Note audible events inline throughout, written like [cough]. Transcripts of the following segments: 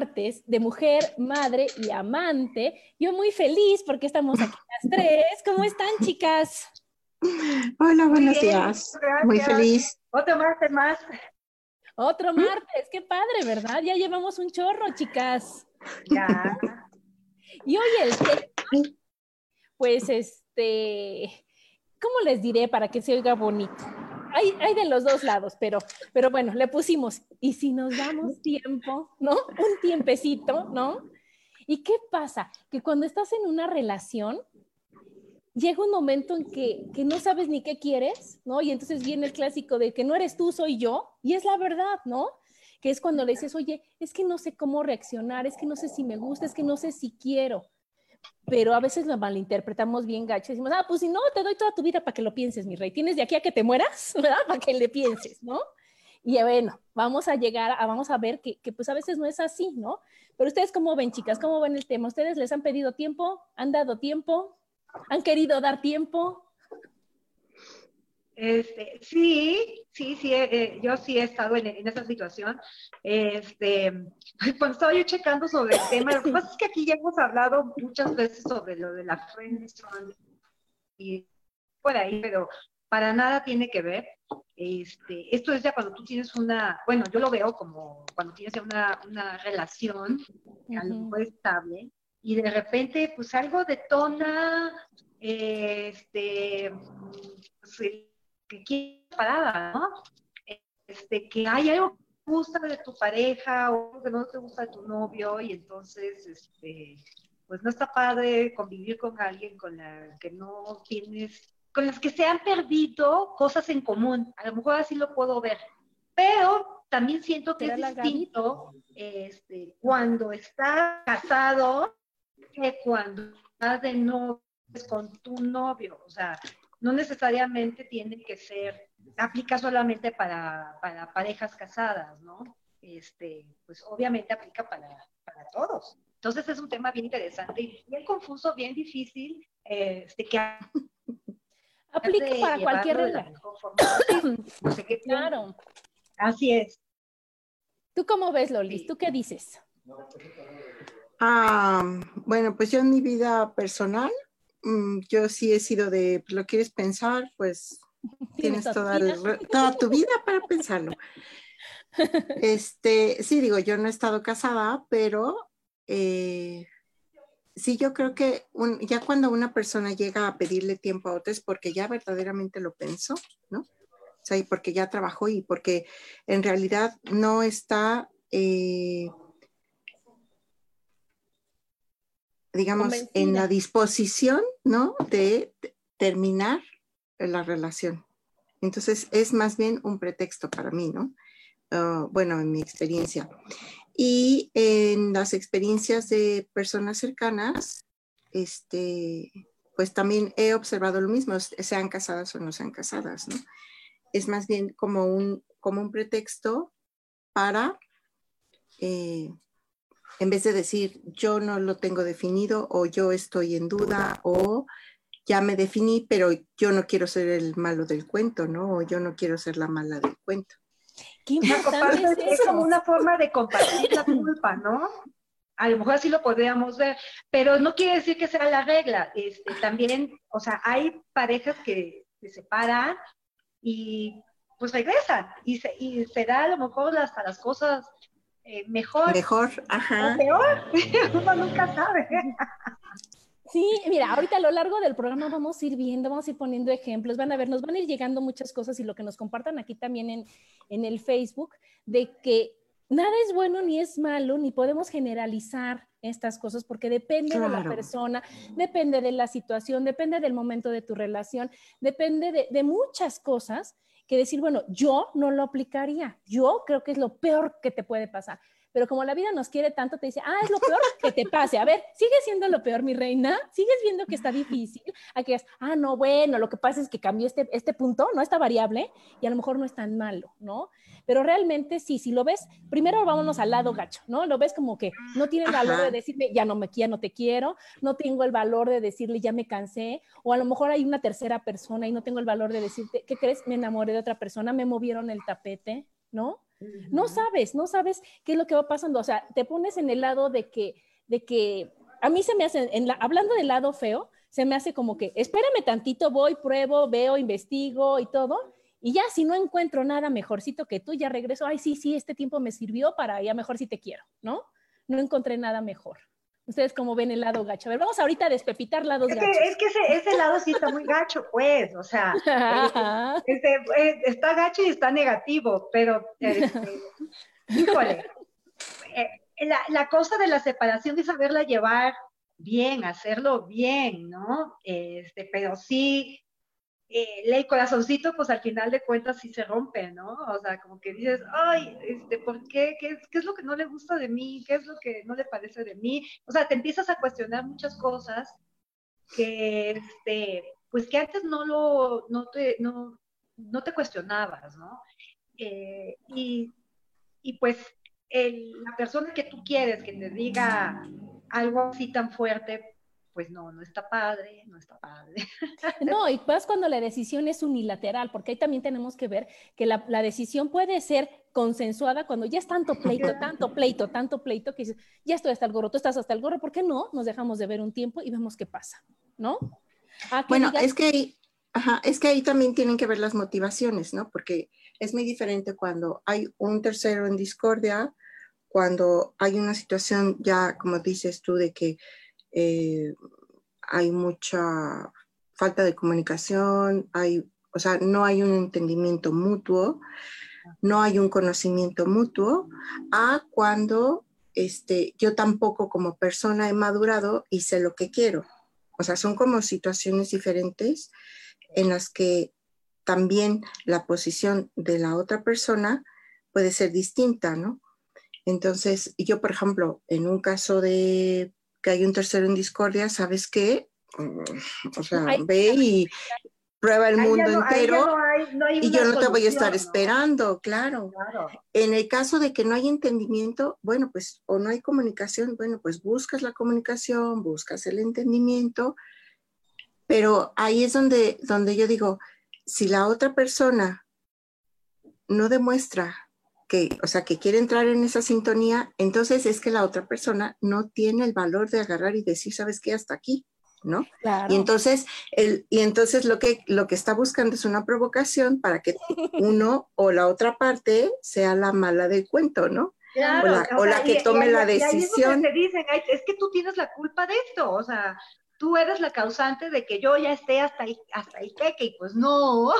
martes de mujer, madre y amante. Yo muy feliz porque estamos aquí las tres. ¿Cómo están, chicas? Hola, buenos días. Muy feliz. Otro martes más. Otro martes, qué padre, ¿verdad? Ya llevamos un chorro, chicas. Ya. Y hoy el tema, pues este, ¿cómo les diré para que se oiga bonito? Hay, de los dos lados, pero, pero bueno, le pusimos, y si nos damos tiempo, ¿no? Un tiempecito, ¿no? ¿Y qué pasa? Que cuando estás en una relación, llega un momento en que, que, no sabes ni qué quieres, ¿no? Y entonces viene el clásico de que no eres tú, soy yo, y es la verdad, ¿no? Que es cuando le dices, oye, es que no sé cómo reaccionar, es que no sé si me gusta, es que no sé si quiero pero a veces lo malinterpretamos bien gacho. Decimos, ah, pues si no, te doy toda tu vida para que lo pienses, mi rey. Tienes de aquí a que te mueras, [laughs] ¿verdad? Para que le pienses, ¿no? Y bueno, vamos a llegar, a, vamos a ver que, que, pues a veces no es así, ¿no? Pero ustedes cómo ven, chicas, cómo ven el tema. ¿Ustedes les han pedido tiempo? ¿Han dado tiempo? ¿Han querido dar tiempo? Este, sí, sí, sí, eh, eh, yo sí he estado en, esa situación. Este, cuando estaba yo checando sobre el tema, lo que pasa es que aquí ya hemos hablado muchas veces sobre lo de la friendzone y por ahí, pero para nada tiene que ver. Este, esto es ya cuando tú tienes una, bueno, yo lo veo como cuando tienes una, una relación, algo estable, y de repente, pues algo detona, este, pues, que quieres parada, ¿no? Este, que hay algo que te gusta de tu pareja o algo que no te gusta de tu novio y entonces, este, pues no está padre convivir con alguien con la que no tienes, con las que se han perdido cosas en común. A lo mejor así lo puedo ver. Pero también siento que es distinto este, cuando estás casado que cuando estás de novio con tu novio. O sea, no necesariamente tiene que ser, aplica solamente para, parejas casadas, ¿no? Este, pues obviamente aplica para, todos. Entonces es un tema bien interesante bien confuso, bien difícil, este, que [laughs] aplica para cualquier relación. [coughs] claro. Así es. ¿Tú cómo ves, Lolis? ¿Tú qué dices? Ah, bueno, pues yo en mi vida personal, yo sí he sido de, ¿lo quieres pensar? Pues [laughs] tienes toda, toda tu vida para pensarlo. [laughs] Este, sí, digo, yo no he estado casada, pero eh, sí, yo creo que ya cuando una persona llega a pedirle tiempo a otra es porque ya verdaderamente lo pensó, ¿no? O sea, y porque ya trabajó y porque en realidad no está eh, digamos, en la disposición, ¿no? De, terminar la relación. Entonces, es más bien un pretexto para mí, ¿no? Ah, bueno, en mi experiencia. Y en las experiencias de personas cercanas, este, pues también he observado lo mismo, sean casadas o no sean casadas, ¿no? Es más bien como un, como un pretexto para eh, en vez de decir yo no lo tengo definido o yo estoy en duda o ya me definí, pero yo no quiero ser el malo del cuento, ¿no? O yo no quiero ser la mala del cuento. es, como una forma de compartir la culpa, ¿no? A lo mejor así lo podríamos ver, pero no quiere decir que sea la regla. Este, también, o sea, hay parejas que se separan y pues regresan y se, y se da a lo mejor hasta las cosas eh, mejor. Mejor, ajá. O peor, [laughs] uno nunca sabe. Sí, mira, ahorita a lo largo del programa vamos a ir viendo, vamos a ir poniendo ejemplos, van a ver, nos van a ir llegando muchas cosas y lo que nos compartan aquí también en, en el Facebook, de que nada es bueno ni es malo, ni podemos generalizar estas cosas porque depende de la persona, depende de la situación, depende del momento de tu relación, depende de, de, muchas cosas que decir, bueno, yo no lo aplicaría, yo creo que es lo peor que te puede pasar pero como la vida nos quiere tanto, te dice, ah, es lo peor que te pase. A ver, sigue siendo lo peor, mi reina, sigues viendo que está difícil. Aquí es, ah, no, bueno, lo que pasa es que cambió este, este punto, ¿no? Esta variable, y a lo mejor no es tan malo, ¿no? Pero realmente sí, si lo ves, primero vámonos al lado gacho, ¿no? Lo ves como que no tiene el valor de decirme, ya no me quiero, no te quiero, no tengo el valor de decirle, ya me cansé, o a lo mejor hay una tercera persona y no tengo el valor de decirte, ¿qué crees? Me enamoré de otra persona, me movieron el tapete, ¿no? No sabes, no sabes qué es lo que va pasando. O sea, te pones en el lado de que, de que a mí se me hace, en la, hablando del lado feo, se me hace como que, espérame tantito, voy, pruebo, veo, investigo y todo. Y ya, si no encuentro nada mejorcito que tú, ya regreso, ay, sí, sí, este tiempo me sirvió para ya mejor si te quiero, ¿no? No encontré nada mejor. Ustedes como ven el lado gacho. A ver, vamos ahorita a despepitar lados es gachos. es que ese, lado sí está muy gacho, pues, o sea, [laughs] este, eh, está gacho y está negativo, pero, este, [laughs] híjole, eh, la, la, cosa de la separación es saberla llevar bien, hacerlo bien, ¿no? Este, pero sí, eh, ley corazoncito, pues al final de cuentas sí se rompe, ¿no? O sea, como que dices, ay, este, ¿por qué? qué? ¿Qué es lo que no le gusta de mí? ¿Qué es lo que no le parece de mí? O sea, te empiezas a cuestionar muchas cosas que, este, pues que antes no lo, no te, no, no te cuestionabas, ¿no? Eh, y, y, pues el, la persona que tú quieres que te diga algo así tan fuerte, pues no, no está padre, no está padre. [laughs] No, y más cuando la decisión es unilateral, porque ahí también tenemos que ver que la, decisión puede ser consensuada cuando ya es tanto pleito, tanto pleito, tanto pleito, que dices, ya estoy hasta el gorro, tú estás hasta el gorro, ¿por qué no? Nos dejamos de ver un tiempo y vemos qué pasa, ¿no? bueno, es que Ajá, es que ahí también tienen que ver las motivaciones, ¿no? Porque es muy diferente cuando hay un tercero en discordia, cuando hay una situación ya, como dices tú, de que eh, hay mucha falta de comunicación, hay, o sea, no hay un entendimiento mutuo, no hay un conocimiento mutuo, a cuando este, yo tampoco como persona he madurado y sé lo que quiero. O sea, son como situaciones diferentes en las que también la posición de la otra persona puede ser distinta, ¿no? Entonces, yo, por ejemplo, en un caso de que hay un tercero en discordia, ¿sabes qué? Mm, o sea, ve y prueba el mundo entero y yo no te voy a estar esperando, claro. En el caso de que no hay entendimiento, bueno, pues o no hay comunicación, bueno, pues buscas la comunicación, buscas el entendimiento, pero ahí es donde, donde yo digo, si la otra persona no demuestra que, o sea, que quiere entrar en esa sintonía, entonces es que la otra persona no tiene el valor de agarrar y decir, ¿sabes qué? Hasta aquí, ¿no? Y entonces, el, y entonces lo, que, lo que está buscando es una provocación para que [laughs] uno o la otra parte sea la mala del cuento, ¿no? o la, que tome la decisión. Y te dicen, es que tú tienes la culpa de esto, o sea, tú eres la causante de que yo ya esté hasta ahí, hasta ahí y pues [laughs] no.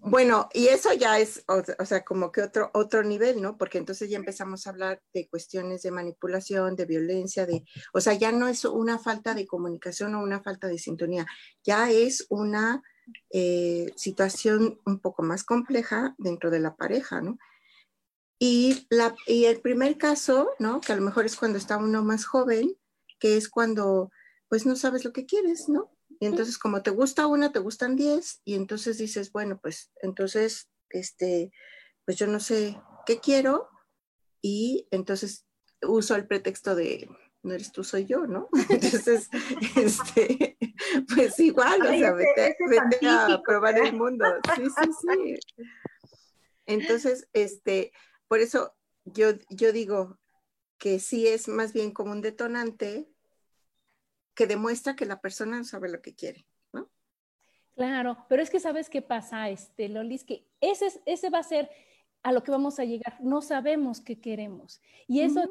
bueno, y eso ya es, o, sea, como que otro, otro nivel, ¿no? Porque entonces ya empezamos a hablar de cuestiones de manipulación, de violencia, de, o sea, ya no es una falta de comunicación o una falta de sintonía, ya es una eh, situación un poco más compleja dentro de la pareja, ¿no? Y, la, y el primer caso, ¿no? Que a lo mejor es cuando está uno más joven, que es cuando pues no sabes lo que quieres, ¿no? Y entonces como te gusta una, te gustan diez, y entonces dices, bueno, pues entonces, este, pues yo no sé qué quiero, y entonces uso el pretexto de, no eres tú, soy yo, ¿no? [laughs] Entonces, [laughs] este, pues igual, o sea, vete, a probar el mundo. Sí, sí, sí. [laughs] Entonces, este, por eso yo, yo digo que sí es más bien como un detonante que demuestra que la persona no sabe lo que quiere, ¿no? Claro, pero es que sabes qué pasa, este, Lolis, que ese, ese va a ser a lo que vamos a llegar. No sabemos qué queremos. Y eso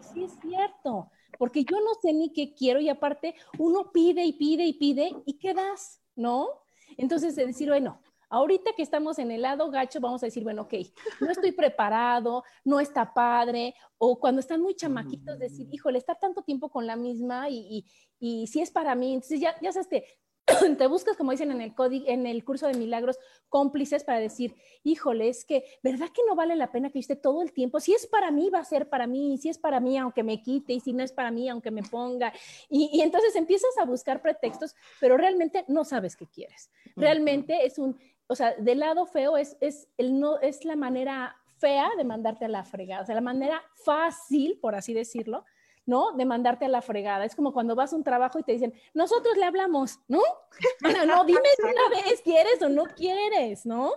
sí es cierto, porque yo no sé ni qué quiero y aparte uno pide y pide y pide y ¿qué das? ¿No? Entonces, de decir, bueno, ahorita que estamos en el lado gacho, vamos a decir, bueno, ok, no estoy preparado, no está padre, o cuando están muy chamaquitos, decir, híjole, estar tanto tiempo con la misma y, y, y si es para mí, entonces ya, ya sabes, te, [clears throat] te buscas, como dicen en el, en el curso de milagros, cómplices para decir, híjole, es que, ¿verdad que no vale la pena que esté todo el tiempo? Si es para mí, va a ser para mí, si es para mí, aunque me quite, y si no es para mí, aunque me ponga. Y, y entonces empiezas a buscar pretextos, pero realmente no sabes qué quieres. Realmente es un, o sea, del lado feo es, es, el no, es la manera fea de mandarte a la fregada, o sea, la manera fácil, por así decirlo, ¿no? De mandarte a la fregada. Es como cuando vas a un trabajo y te dicen, nosotros le hablamos, ¿no? [laughs] Bueno, no, dime una vez, ¿quieres o no quieres, no?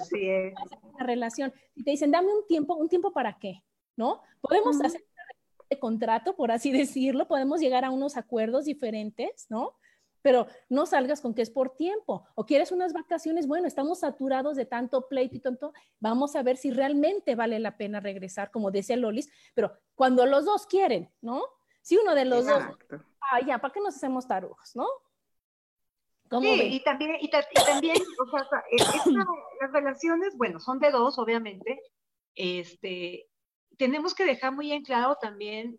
Así es. La relación. Y te dicen, dame un tiempo, ¿un tiempo para qué? ¿No? Podemos hacer un contrato, por así decirlo, podemos llegar a unos acuerdos diferentes, ¿no? Pero no salgas con que es por tiempo o quieres unas vacaciones, bueno, estamos saturados de tanto pleito y tanto, vamos a ver si realmente vale la pena regresar, como decía Lolis, pero cuando los dos quieren, ¿no? Si uno de los dos, ah, ya, ¿para qué nos hacemos tarugos, no? sí, y también, y, también o sea, las relaciones, bueno, son de dos, obviamente, este, tenemos que dejar muy en claro también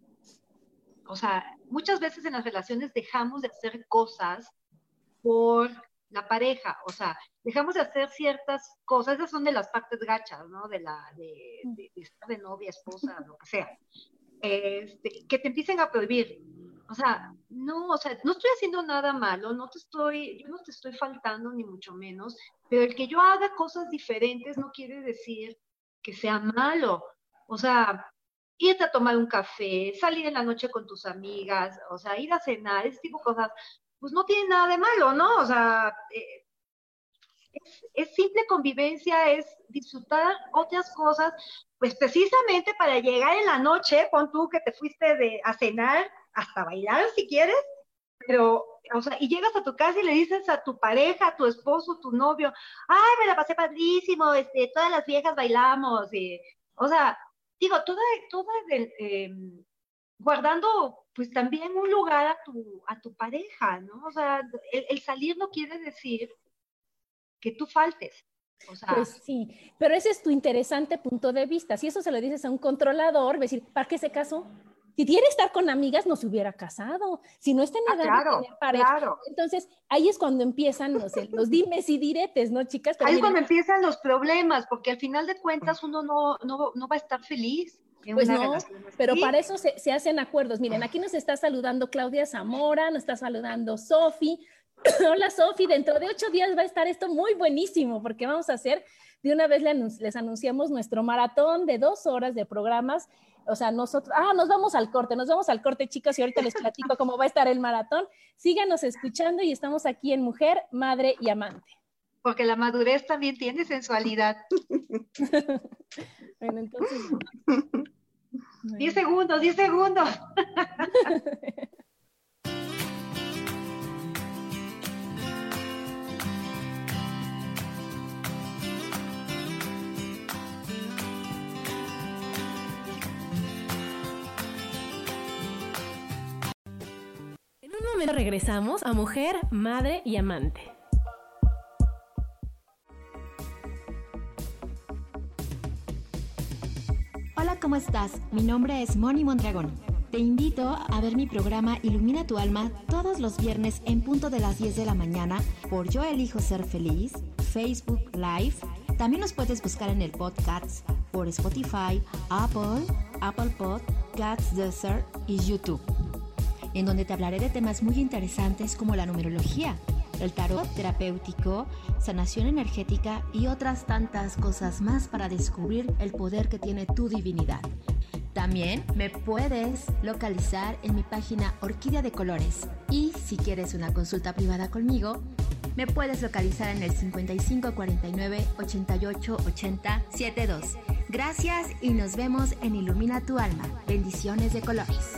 o sea, muchas veces en las relaciones dejamos de hacer cosas por la pareja, o sea, dejamos de hacer ciertas cosas, esas son de las partes gachas, ¿no? De la, de, estar de novia, esposa, lo que sea, este, que te empiecen a prohibir. O sea, no, o sea, no estoy haciendo nada malo, no te estoy, yo no te estoy faltando ni mucho menos, pero el que yo haga cosas diferentes no quiere decir que sea malo. O sea, irte a tomar un café, salir en la noche con tus amigas, o sea, ir a cenar, ese tipo de cosas, pues no tiene nada de malo, ¿no? O sea, eh, es, simple convivencia, es disfrutar otras cosas, pues precisamente para llegar en la noche, pon tú que te fuiste de, a cenar, hasta bailar si quieres, pero, o sea, y llegas a tu casa y le dices a tu pareja, a tu esposo, tu novio, ay, me la pasé padrísimo, este, todas las viejas bailamos, y, o sea, digo, toda em, guardando pues también un lugar a tu, a tu pareja, ¿no? O sea, el, salir no quiere decir que tú faltes. O sea, pues sí, pero ese es tu interesante punto de vista. Si eso se lo dices a un controlador, decir, ¿para qué se casó? Si quiere estar con amigas, no se hubiera casado. Si no está en ah, claro, Claro. Entonces, ahí es cuando empiezan los, los dimes y diretes, ¿no, chicas? ahí es cuando empiezan los problemas, porque al final de cuentas uno no, no, no va a estar feliz. Pues no, pero para eso se, se, hacen acuerdos. Miren, aquí nos está saludando Claudia Zamora, nos está saludando Sofi. [coughs] Hola Sofi, dentro de ocho días va a estar esto muy buenísimo porque vamos a hacer, de una vez les anunciamos nuestro maratón de dos horas de programas o sea, nosotros, ah, nos vamos al corte, nos vamos al corte, chicos, y ahorita les [laughs] platico cómo va a estar el maratón. Síganos escuchando y estamos aquí en Mujer, Madre y Amante. Porque la madurez también tiene sensualidad. [laughs] [laughs] bueno, entonces. Diez segundos, diez segundos. Regresamos a Mujer, Madre y Amante. Hola, ¿cómo estás? Mi nombre es Moni Mondragón. Te invito a ver mi programa Ilumina tu alma todos los viernes en punto de las 10 de la mañana por Yo Elijo Ser Feliz, Facebook Live. También nos puedes buscar en el podcast por Spotify, Apple, Apple Podcasts, Desert y YouTube en donde te hablaré de temas muy interesantes como la numerología, el tarot terapéutico, sanación energética y otras tantas cosas más para descubrir el poder que tiene tu divinidad. También me puedes localizar en mi página Orquídea de Colores y si quieres una consulta privada conmigo, Me puedes localizar en el 5549 88 80 72. Gracias y nos vemos en Ilumina tu alma. Bendiciones de colores.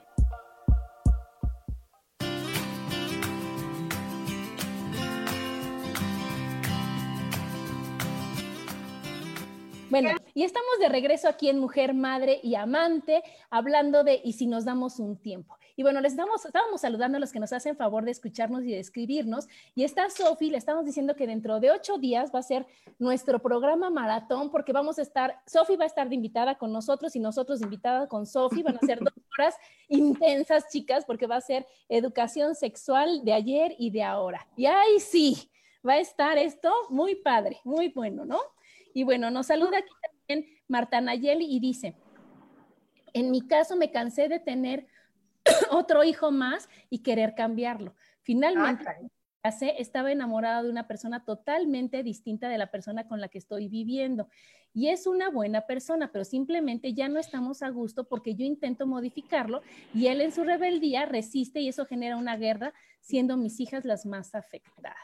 Bueno, y estamos de regreso aquí en Mujer, Madre y Amante, hablando de y si nos damos un tiempo. Y bueno, les estamos, estábamos saludando a los que nos hacen favor de escucharnos y de escribirnos. Y está Sofi, le estamos diciendo que dentro de ocho días va a ser nuestro programa maratón, porque vamos a estar, Sofi va a estar de invitada con nosotros y nosotros invitada con Sofi. Van a ser dos [laughs] horas intensas, chicas, porque va a ser educación sexual de ayer y de ahora. Y ahí sí, va a estar esto muy padre, muy bueno, ¿no? Y bueno, nos saluda aquí también Marta Nayeli y dice, en mi caso me cansé de tener [clears throat] otro hijo más y querer cambiarlo. Finalmente, estaba enamorada de una persona totalmente distinta de la persona con la que estoy viviendo. Y es una buena persona, pero simplemente ya no estamos a gusto porque yo intento modificarlo y él en su rebeldía resiste y eso genera una guerra, siendo mis hijas las más afectadas.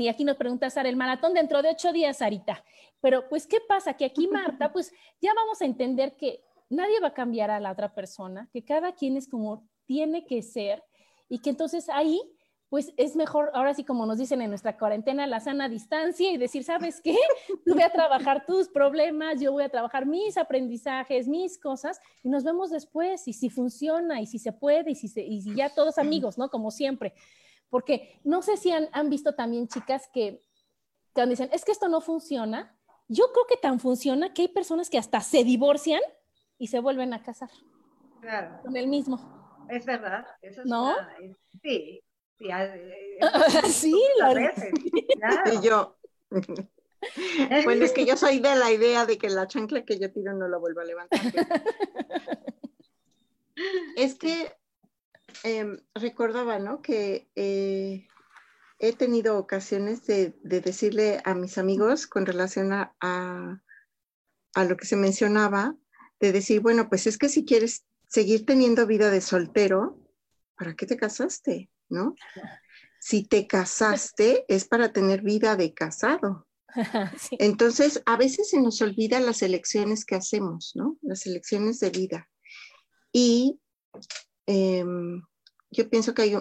Sí, aquí nos pregunta Sara, el maratón dentro de ocho días, Sarita. Pero pues, ¿qué pasa? Que aquí, Marta, pues ya vamos a entender que nadie va a cambiar a la otra persona, que cada quien es como tiene que ser y que entonces ahí, pues es mejor, ahora sí como nos dicen en nuestra cuarentena, la sana distancia y decir, ¿sabes qué? [laughs] Tú voy a trabajar tus problemas, yo voy a trabajar mis aprendizajes, mis cosas y nos vemos después y si funciona y si se puede y si, y si ya todos amigos, ¿no? Como siempre. Porque no sé si han, visto también chicas que cuando dicen, es que esto no funciona, yo creo que tan funciona que hay personas que hasta se divorcian y se vuelven a casar. Claro. Con el mismo. Es verdad. Eso es ¿No? sí. Sí, [laughs] sí la veces. Claro. Y yo. [laughs] bueno, es que yo soy de la idea de que la chancla que yo tiro no la vuelvo a levantar. [laughs] es que Em, recordaba, ¿no? Que eh, he tenido ocasiones de, decirle a mis amigos con relación a, a, lo que se mencionaba, de decir, bueno, pues es que si quieres seguir teniendo vida de soltero, ¿para qué te casaste? ¿No? Si te casaste es para tener vida de casado. [laughs] Entonces, a veces se nos olvida las elecciones que hacemos, ¿no? Las elecciones de vida. Y Em, yo pienso que hay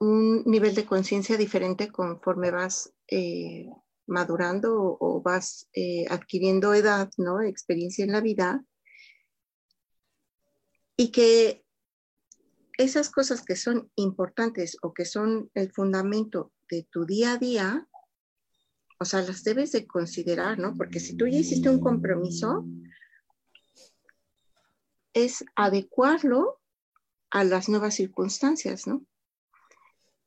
un, nivel de conciencia diferente conforme vas eh, madurando o, vas eh, adquiriendo edad, ¿no? Experiencia en la vida. Y que esas cosas que son importantes o que son el fundamento de tu día a día, o sea, las debes de considerar, ¿no? Porque si tú ya hiciste un compromiso, es adecuarlo a las nuevas circunstancias, ¿no?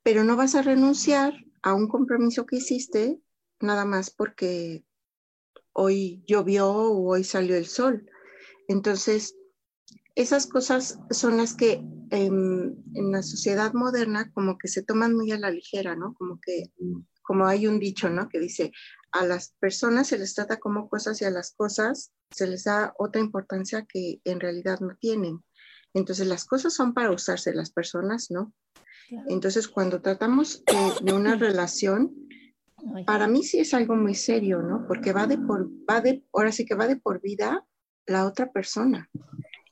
Pero no vas a renunciar a un compromiso que hiciste nada más porque hoy llovió o hoy salió el sol. Entonces, esas cosas son las que em, en la sociedad moderna como que se toman muy a la ligera, ¿no? Como que, como hay un dicho, ¿no? Que dice, a las personas se les trata como cosas y a las cosas se les da otra importancia que en realidad no tienen. Entonces las cosas son para usarse, las personas no. Entonces cuando tratamos de, una [clears throat] relación, para mí sí es algo muy serio, ¿no? Porque va de por, va de, ahora sí que va de por vida la otra persona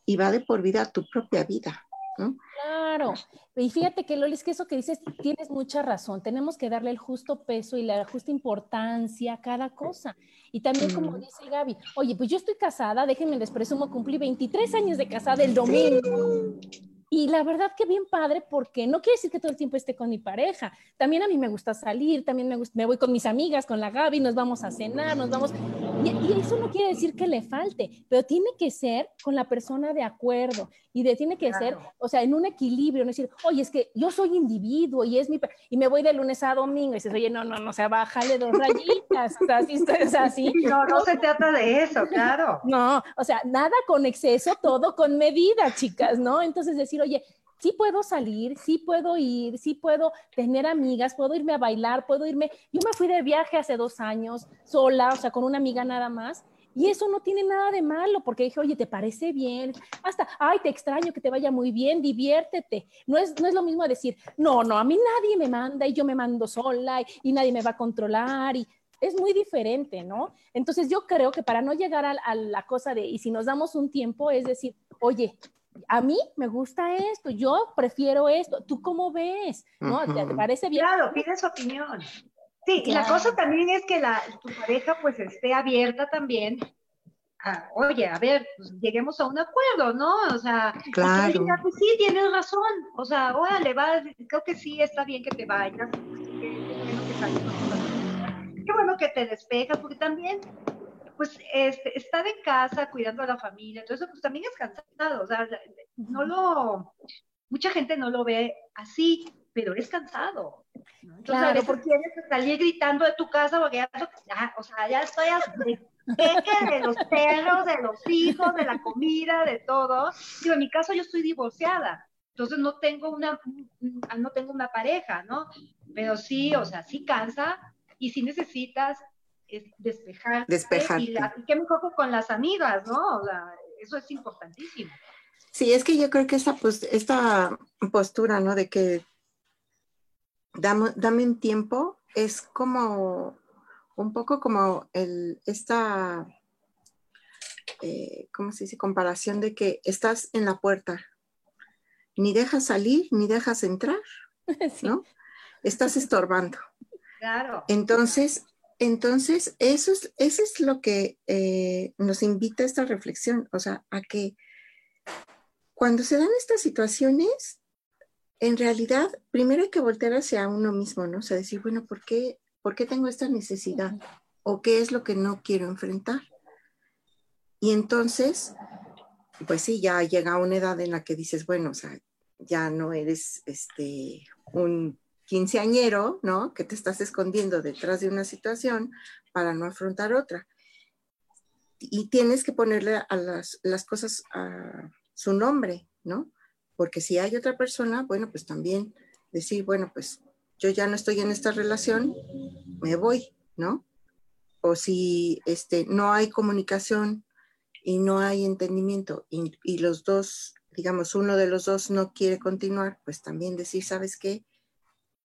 y va de por vida tu propia vida, ¿no? Claro. Y fíjate que Loli, es que eso que dices, tienes mucha razón. Tenemos que darle el justo peso y la justa importancia a cada cosa. Y también, como dice Gaby, oye, pues yo estoy casada, déjenme les presumo, cumplí 23 años de casada el domingo. Y la verdad que bien padre, porque no quiere decir que todo el tiempo esté con mi pareja. También a mí me gusta salir, también me, me voy con mis amigas, con la Gaby, nos vamos a cenar, nos vamos... Y, eso no quiere decir que le falte, pero tiene que ser con la persona de acuerdo y de, tiene que ser, o sea, en un equilibrio, no decir, oye, es que yo soy individuo y es mi... Y me voy de lunes a domingo y dices, oye, no, no, no, o sea, bájale dos rayitas, así, así. No, no se trata de eso, claro. [laughs] No, o sea, nada con exceso, todo con medida, chicas, ¿no? Entonces decir, oye, sí puedo salir, sí puedo ir, sí puedo tener amigas, puedo irme a bailar, puedo irme. Yo me fui de viaje hace dos años sola, o sea, con una amiga nada más. Y eso no tiene nada de malo, porque dije, oye, ¿te parece bien? Hasta, ay, te extraño, que te vaya muy bien, diviértete. No es, no es lo mismo decir, no, no, a mí nadie me manda y yo me mando sola y, nadie me va a controlar. Y es muy diferente, ¿no? Entonces yo creo que para no llegar a la cosa de, y si nos damos un tiempo, es decir, oye, a mí me gusta esto, yo prefiero esto, ¿tú cómo ves? ¿No? ¿Te, parece bien? Claro, pide su opinión. Sí, y la cosa también es que la, tu pareja pues esté abierta también a, oye, a ver, pues lleguemos a un acuerdo, ¿no? O sea, claro. Diga, pues sí, tienes razón, o sea, órale, va, creo que sí, está bien que te vayas, qué bueno que te despejas, porque también pues este, estar en casa cuidando a la familia, entonces pues también es cansado, o sea, no lo, mucha gente no lo ve así, pero es cansado. Entonces, claro, porque quieres salir gritando de tu casa porque ya, o sea, ya estoy de los perros, de los hijos, de la comida, de todo. Digo, en mi caso yo estoy divorciada, entonces no tengo una, no tengo una pareja, ¿no? Pero sí, o sea, sí cansa y sí necesitas es despejar. Despejar. Y, qué mejor con las amigas, ¿no? eso es importantísimo. Sí, es que yo creo que esta, pues, esta postura, ¿no? De que dame, dame un tiempo, es como un poco como el, esta, eh, ¿cómo se dice? Comparación de que estás en la puerta, ni dejas salir, ni dejas entrar, [laughs] ¿no? Estás estorbando. Claro. Entonces, entonces, eso es, eso es lo que eh, nos invita a esta reflexión, o sea, a que cuando se dan estas situaciones, en realidad, primero hay que voltear hacia uno mismo, ¿no? O sea, decir, bueno, ¿por qué, ¿por qué tengo esta necesidad? ¿O qué es lo que no quiero enfrentar? Y entonces, pues sí, ya llega una edad en la que dices, bueno, o sea, ya no eres este, un quinceañero, ¿no? Que te estás escondiendo detrás de una situación para no afrontar otra. Y tienes que ponerle a las, cosas su nombre, ¿no? Porque si hay otra persona, bueno, pues también decir, bueno, pues yo ya no estoy en esta relación, me voy, ¿no? O si este, no hay comunicación y no hay entendimiento y, y, los dos, digamos, uno de los dos no quiere continuar, pues también decir, ¿sabes qué?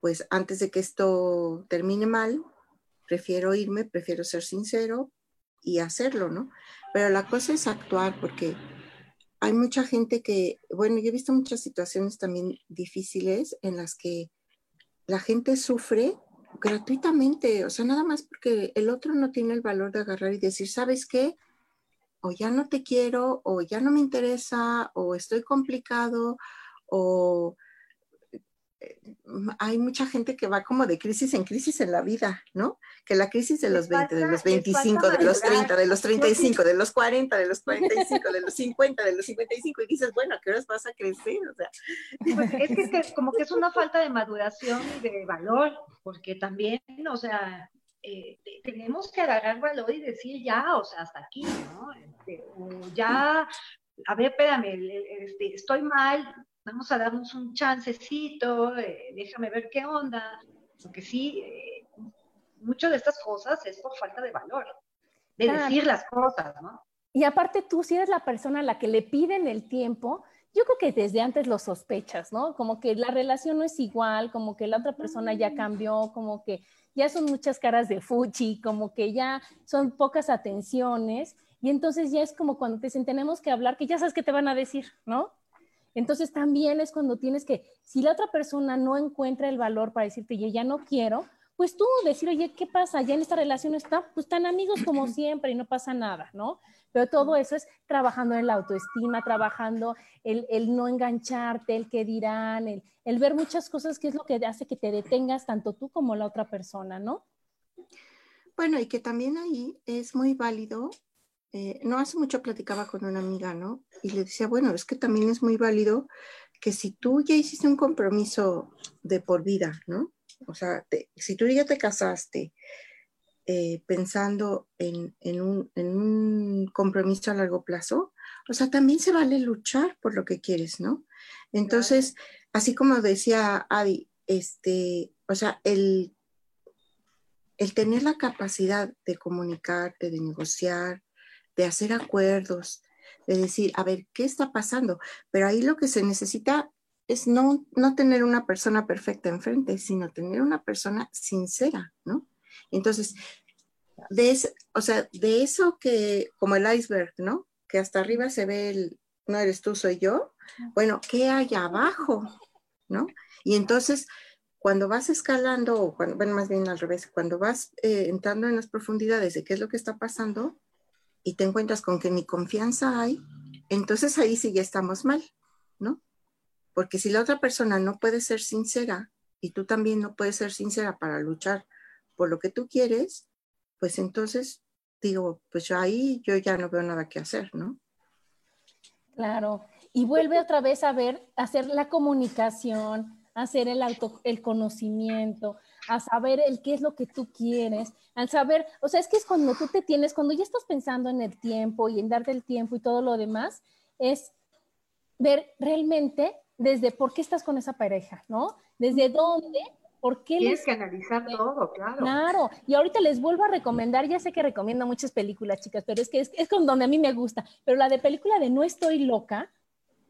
Pues antes de que esto termine mal, prefiero irme, prefiero ser sincero y hacerlo, ¿no? Pero la cosa es actuar porque hay mucha gente que, bueno, yo he visto muchas situaciones también difíciles en las que la gente sufre gratuitamente, o sea, nada más porque el otro no tiene el valor de agarrar y decir, ¿sabes qué? O ya no te quiero, o ya no me interesa, o estoy complicado, o hay mucha gente que va como de crisis en crisis en la vida, ¿no? Que la crisis de los 20, de los 25, de los 30, de los 35, de los [laughs] 40, de los 45, de los 50, de los 55, y dices, bueno, ¿a qué horas vas a crecer? O sea. Pues es que, como que es una falta de maduración y de valor, porque también, o sea, eh, tenemos que agarrar valor y decir ya, o sea, hasta aquí, ¿no? Este, o ya, a ver, espérame, este, estoy mal, vamos a darnos un chancecito, eh, déjame ver qué onda, porque sí, eh, muchas de estas cosas es por falta de valor, de decir las cosas, ¿no? Y aparte tú, si eres la persona a la que le piden el tiempo, yo creo que desde antes lo sospechas, ¿no? Como que la relación no es igual, como que la otra persona ya cambió, como que ya son muchas caras de fuchi, como que ya son pocas atenciones y entonces ya es como cuando te dicen tenemos que hablar, que ya sabes qué te van a decir, ¿no? Entonces también es cuando tienes que, si la otra persona no encuentra el valor para decirte, yo ya no quiero, pues tú decir, oye, ¿qué pasa? Ya en esta relación está, pues tan amigos como [clears throat] siempre y no pasa nada, ¿no? Pero todo eso es trabajando en la autoestima, trabajando el, el no engancharte, el que dirán, el, el, ver muchas cosas que es lo que hace que te detengas tanto tú como la otra persona, ¿no? Bueno, y que también ahí es muy válido. Eh, no hace mucho platicaba con una amiga, ¿no? Y le decía, bueno, es que también es muy válido que si tú ya hiciste un compromiso de por vida, ¿no? O sea, si tú ya te casaste eh, pensando en, un, compromiso a largo plazo, o sea, también se vale luchar por lo que quieres, ¿no? Entonces, así como decía Adi, este, o sea, el, el tener la capacidad de comunicarte, de negociar, de hacer acuerdos, de decir, a ver, ¿qué está pasando? Pero ahí lo que se necesita es no, no tener una persona perfecta enfrente, sino tener una persona sincera, ¿no? Entonces, de o sea, de eso que, como el iceberg, ¿no? Que hasta arriba se ve el, no eres tú, soy yo. Bueno, ¿qué hay abajo? ¿No? Y entonces, cuando vas escalando, o cuando, bueno, más bien al revés, cuando vas eh, entrando en las profundidades de qué es lo que está pasando y te encuentras con que ni confianza hay, entonces ahí sí ya estamos mal, ¿no? Porque si la otra persona no puede ser sincera y tú también no puedes ser sincera para luchar por lo que tú quieres, pues entonces digo, pues ahí yo ya no veo nada que hacer, ¿no? Claro. Y vuelve otra vez a ver, a hacer la comunicación, a hacer el auto, el conocimiento, a saber el qué es lo que tú quieres, al saber, o sea, es que es cuando tú te tienes, cuando ya estás pensando en el tiempo y en darte el tiempo y todo lo demás, es ver realmente desde por qué estás con esa pareja, ¿no? Desde dónde, por qué Tienes que analizar todo, claro. Claro, y ahorita les vuelvo a recomendar, ya sé que recomiendo muchas películas, chicas, pero es que es, es con donde a mí me gusta, pero la de película de No estoy loca,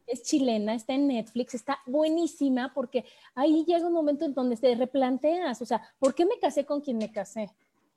es chilena, está en Netflix, está buenísima porque ahí llega un momento en donde te replanteas, o sea, ¿por qué me casé con quien me casé?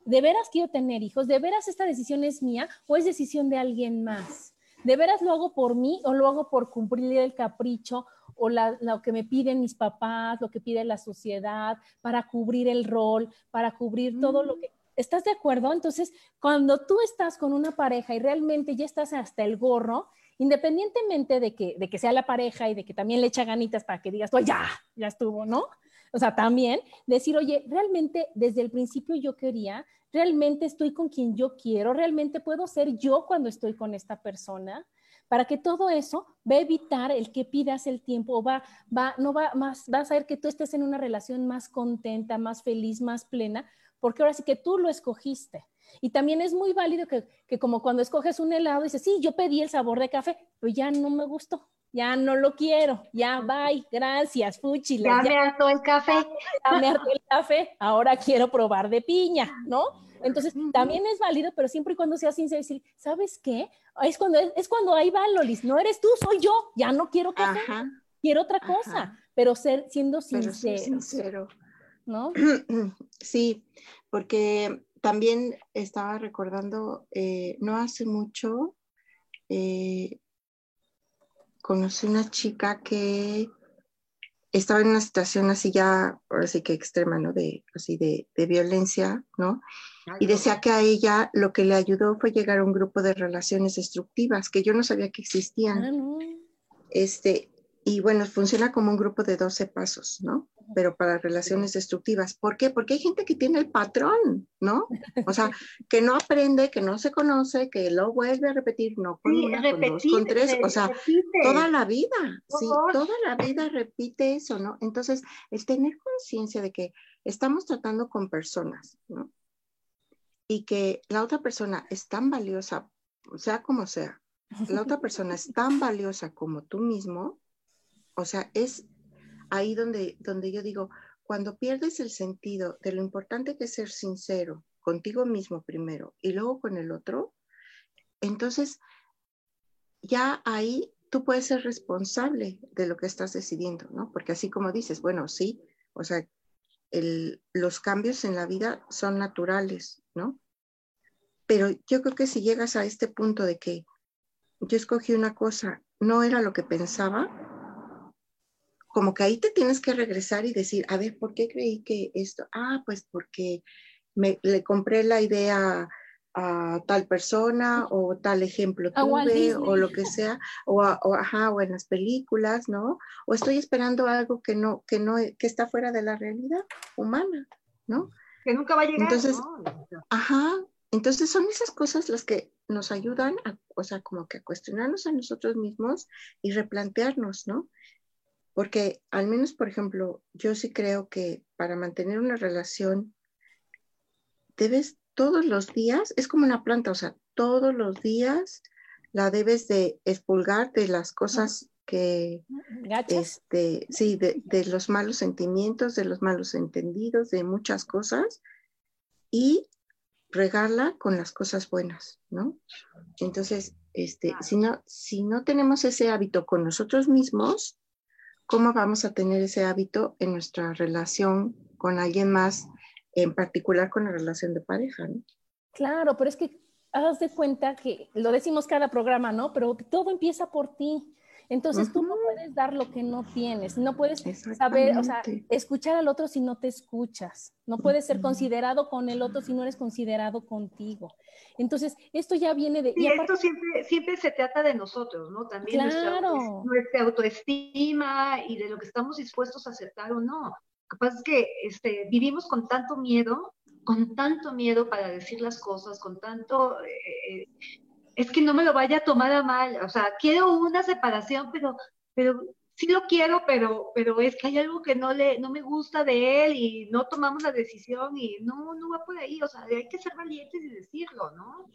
¿De veras quiero tener hijos? ¿De veras esta decisión es mía o es decisión de alguien más? ¿De veras lo hago por mí o lo hago por cumplir el capricho o lo que me piden mis papás, lo que pide la sociedad, para cubrir el rol, para cubrir todo lo mm. que... ¿Estás de acuerdo? Entonces, cuando tú estás con una pareja y realmente ya estás hasta el gorro, independientemente de que, de que sea la pareja y de que también le echa ganitas para que digas, pues ya, ya estuvo, ¿no? O sea, también decir, oye, realmente desde el principio yo quería, realmente estoy con quien yo quiero, realmente puedo ser yo cuando estoy con esta persona, para que todo eso va a evitar el que pidas el tiempo, va, va, no va más, vas a ver que tú estés en una relación más contenta, más feliz, más plena, porque ahora sí que tú lo escogiste. Y también es muy válido que, que como cuando escoges un helado, dices, sí, yo pedí el sabor de café, pero ya no me gustó, ya no lo quiero, ya bye, gracias, fuchi. Ya, ya me hartó el café. Ya me hartó el café, ahora quiero probar de piña, ¿no? Entonces, también es válido, pero siempre y cuando sea sincero, decir, ¿sabes qué? Es cuando, es cuando ahí va, Lolis, no eres tú, soy yo, ya no quiero café, quiero otra cosa, pero ser, siendo sincero. sincero. ¿No? [clears throat] Sí, porque también estaba recordando, eh, no hace mucho, eh, conocí una chica que estaba en una situación así ya, ahora sí que extrema, ¿no? De, así de, de violencia, ¿no? Y decía que a ella lo que le ayudó fue llegar a un grupo de relaciones destructivas, que yo no sabía que existían. Ah, este, y bueno, funciona como un grupo de 12 pasos, ¿no? Pero para relaciones destructivas. ¿Por qué? Porque hay gente que tiene el patrón, ¿no? O sea, [laughs] que no aprende, que no se conoce, que lo vuelve a repetir, no con una, con dos, con tres, o sea, toda la vida, sí, toda la vida repite eso, ¿no? Entonces, el tener conciencia de que estamos tratando con personas, ¿no? y que la otra persona es tan valiosa, sea como sea, la otra persona es tan [laughs] valiosa como tú mismo, o sea, es ahí donde, donde yo digo, cuando pierdes el sentido de lo importante que es ser sincero contigo mismo primero y luego con el otro, entonces ya ahí tú puedes ser responsable de lo que estás decidiendo, ¿no? Porque así como dices, bueno, sí, o sea, los cambios en la vida son naturales, ¿no? Pero yo creo que si llegas a este punto de que yo escogí una cosa, no era lo que pensaba, como que ahí te tienes que regresar y decir, a ver, ¿por qué creí que esto? Ah, pues porque me, le compré la idea a tal persona o tal ejemplo tuve o lo que sea o, ajá, o en las películas no o estoy esperando algo que no que no que está fuera de la realidad humana no que nunca va a llegar entonces ajá entonces son esas cosas las que nos ayudan a, o sea como que a cuestionarnos a nosotros mismos y replantearnos no porque al menos por ejemplo yo sí creo que para mantener una relación debes todos los días, es como una planta, o sea, todos los días la debes de expulgar de las cosas que, este, sí, de, los malos sentimientos, de los malos entendidos, de muchas cosas, y regarla con las cosas buenas, ¿no? Entonces, este, si, no, si no tenemos ese hábito con nosotros mismos, ¿cómo vamos a tener ese hábito en nuestra relación con alguien más en particular con la relación de pareja, ¿no? Claro, pero es que haz de cuenta que lo decimos cada programa, ¿no? Pero todo empieza por ti. Entonces tú no puedes dar lo que no tienes, no puedes saber, o sea, escuchar al otro si no te escuchas, no puedes ser considerado con el otro si no eres considerado contigo. Entonces, esto ya viene de... Y, esto siempre, siempre se trata de nosotros, ¿no? También nuestra, nuestra, autoestima y de lo que estamos dispuestos a aceptar o no. Lo que pasa es que este, vivimos con tanto miedo, con tanto miedo para decir las cosas, con tanto... Eh, es que no me lo vaya a tomar a mal, o sea, quiero una separación, pero, pero sí lo quiero, pero, pero es que hay algo que no, le, no me gusta de él y no tomamos la decisión y no, no va por ahí, o sea, hay que ser valientes y decirlo, ¿no?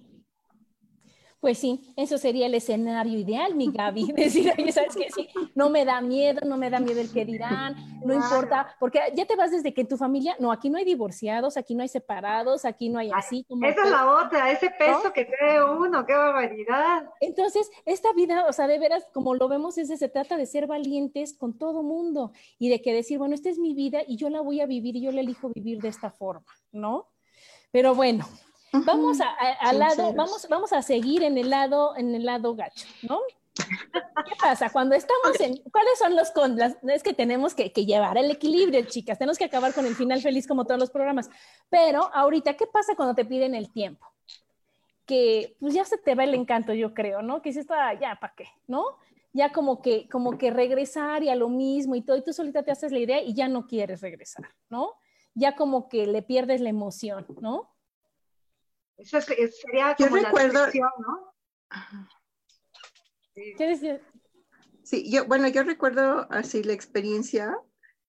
Pues sí, eso sería el escenario ideal, mi Gaby. [laughs] Decir, oye, ¿sabes qué? Sí, no me da miedo, no me da miedo el que dirán, no importa, porque ya te vas desde que en tu familia, no, aquí no hay divorciados, aquí no hay separados, aquí no hay así. Como Esa es la otra, ese peso que cree uno, qué barbaridad. Entonces, esta vida, o sea, de veras, como lo vemos, es de, se trata de ser valientes con todo mundo y de que decir, bueno, esta es mi vida y yo la voy a vivir y yo la elijo vivir de esta forma, ¿no? Pero bueno, Vamos a, lado, vamos, vamos a seguir en el lado, en el lado gacho, ¿no? ¿Qué pasa? Cuando estamos en, ¿cuáles son los contras? Es que tenemos que, que, llevar el equilibrio, chicas, tenemos que acabar con el final feliz como todos los programas. Pero ahorita, ¿qué pasa cuando te piden el tiempo? Que pues ya se te va el encanto, yo creo, ¿no? Que dices, ah, ya, ¿para qué? ¿No? Ya como que, como que regresar y a lo mismo y todo, y tú solita te haces la idea y ya no quieres regresar, ¿no? Ya como que le pierdes la emoción, ¿no? Eso sería como yo recuerdo, la ¿no? ¿Qué decía? Sí, yo, bueno, yo recuerdo así la experiencia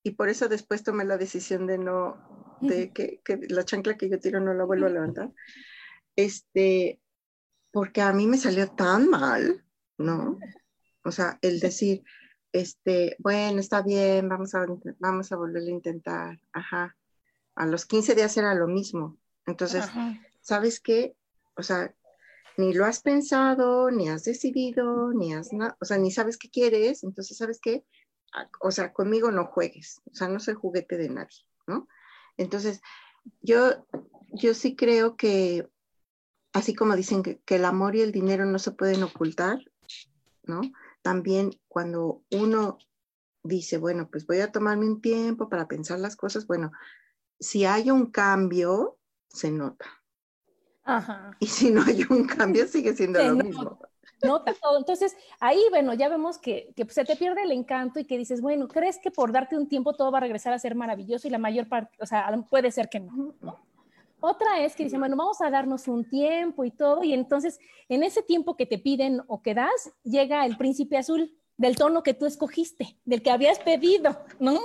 y por eso después tomé la decisión de no, de que, que, la chancla que yo tiro no la vuelvo a levantar. Este, porque a mí me salió tan mal, ¿no? O sea, el decir, este, bueno, está bien, vamos a, vamos a volver a intentar, ajá. A los 15 días era lo mismo. Entonces, ¿sabes qué? O sea, ni lo has pensado, ni has decidido, ni has, o sea, ni sabes qué quieres, entonces, ¿sabes qué? O sea, conmigo no juegues, o sea, no soy juguete de nadie, ¿no? Entonces, yo, yo sí creo que, así como dicen que, que el amor y el dinero no se pueden ocultar, ¿no? También cuando uno dice, bueno, pues voy a tomarme un tiempo para pensar las cosas, bueno, si hay un cambio, se nota, y si no hay un cambio, sigue siendo lo mismo. Todo. Entonces, ahí, bueno, ya vemos que, que, se te pierde el encanto y que dices, bueno, ¿crees que por darte un tiempo todo va a regresar a ser maravilloso? Y la mayor parte, o sea, puede ser que no. Otra es que dicen, bueno, vamos a darnos un tiempo y todo, y entonces en ese tiempo que te piden o que das, llega el príncipe azul del tono que tú escogiste, del que habías pedido, ¿no?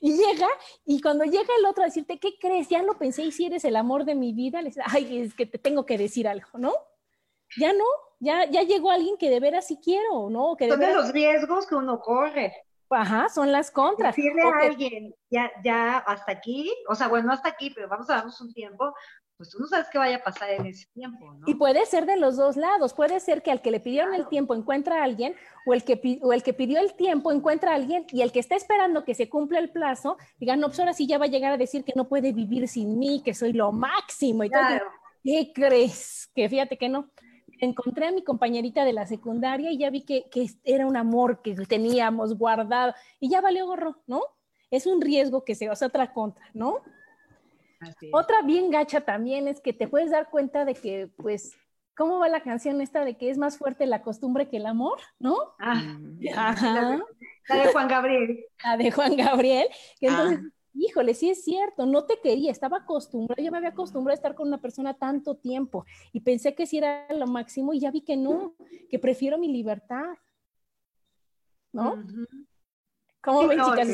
Y llega, y cuando llega el otro a decirte, ¿qué crees? Ya lo pensé y si eres el amor de mi vida, le dices, ay, es que te tengo que decir algo, ¿no? Ya no, ya, ya llegó alguien que de veras sí quiero, ¿no? Que Son de los riesgos que uno corre. Ajá, son las contras. Decirle a alguien, ya, ya hasta aquí, o sea, bueno, hasta aquí, pero vamos a darnos un tiempo, pues tú no sabes qué vaya a pasar en ese tiempo, ¿no? Y puede ser de los dos lados, puede ser que al que le pidieron el tiempo encuentra a alguien, o el, que, o el que pidió el tiempo encuentra a alguien, y el que está esperando que se cumpla el plazo, diga, no, pues ahora sí ya va a llegar a decir que no puede vivir sin mí, que soy lo máximo, y todo. ¿Qué crees? Que fíjate que no. Encontré a mi compañerita de la secundaria y ya vi que, que era un amor que teníamos guardado, y ya valió gorro, ¿no? Es un riesgo que se hace otra contra, ¿no? Otra bien gacha también es que te puedes dar cuenta de que, pues, ¿cómo va la canción esta de que es más fuerte la costumbre que el amor? ¿No? Ah, mm. [laughs] Ajá. La de Juan Gabriel. La de Juan Gabriel. Que entonces, ah. híjole, sí es cierto, no te quería, estaba acostumbrada, yo me había acostumbrado a estar con una persona tanto tiempo y pensé que sí era lo máximo y ya vi que no, que prefiero mi libertad. ¿No? ¿Cómo ven, chicas?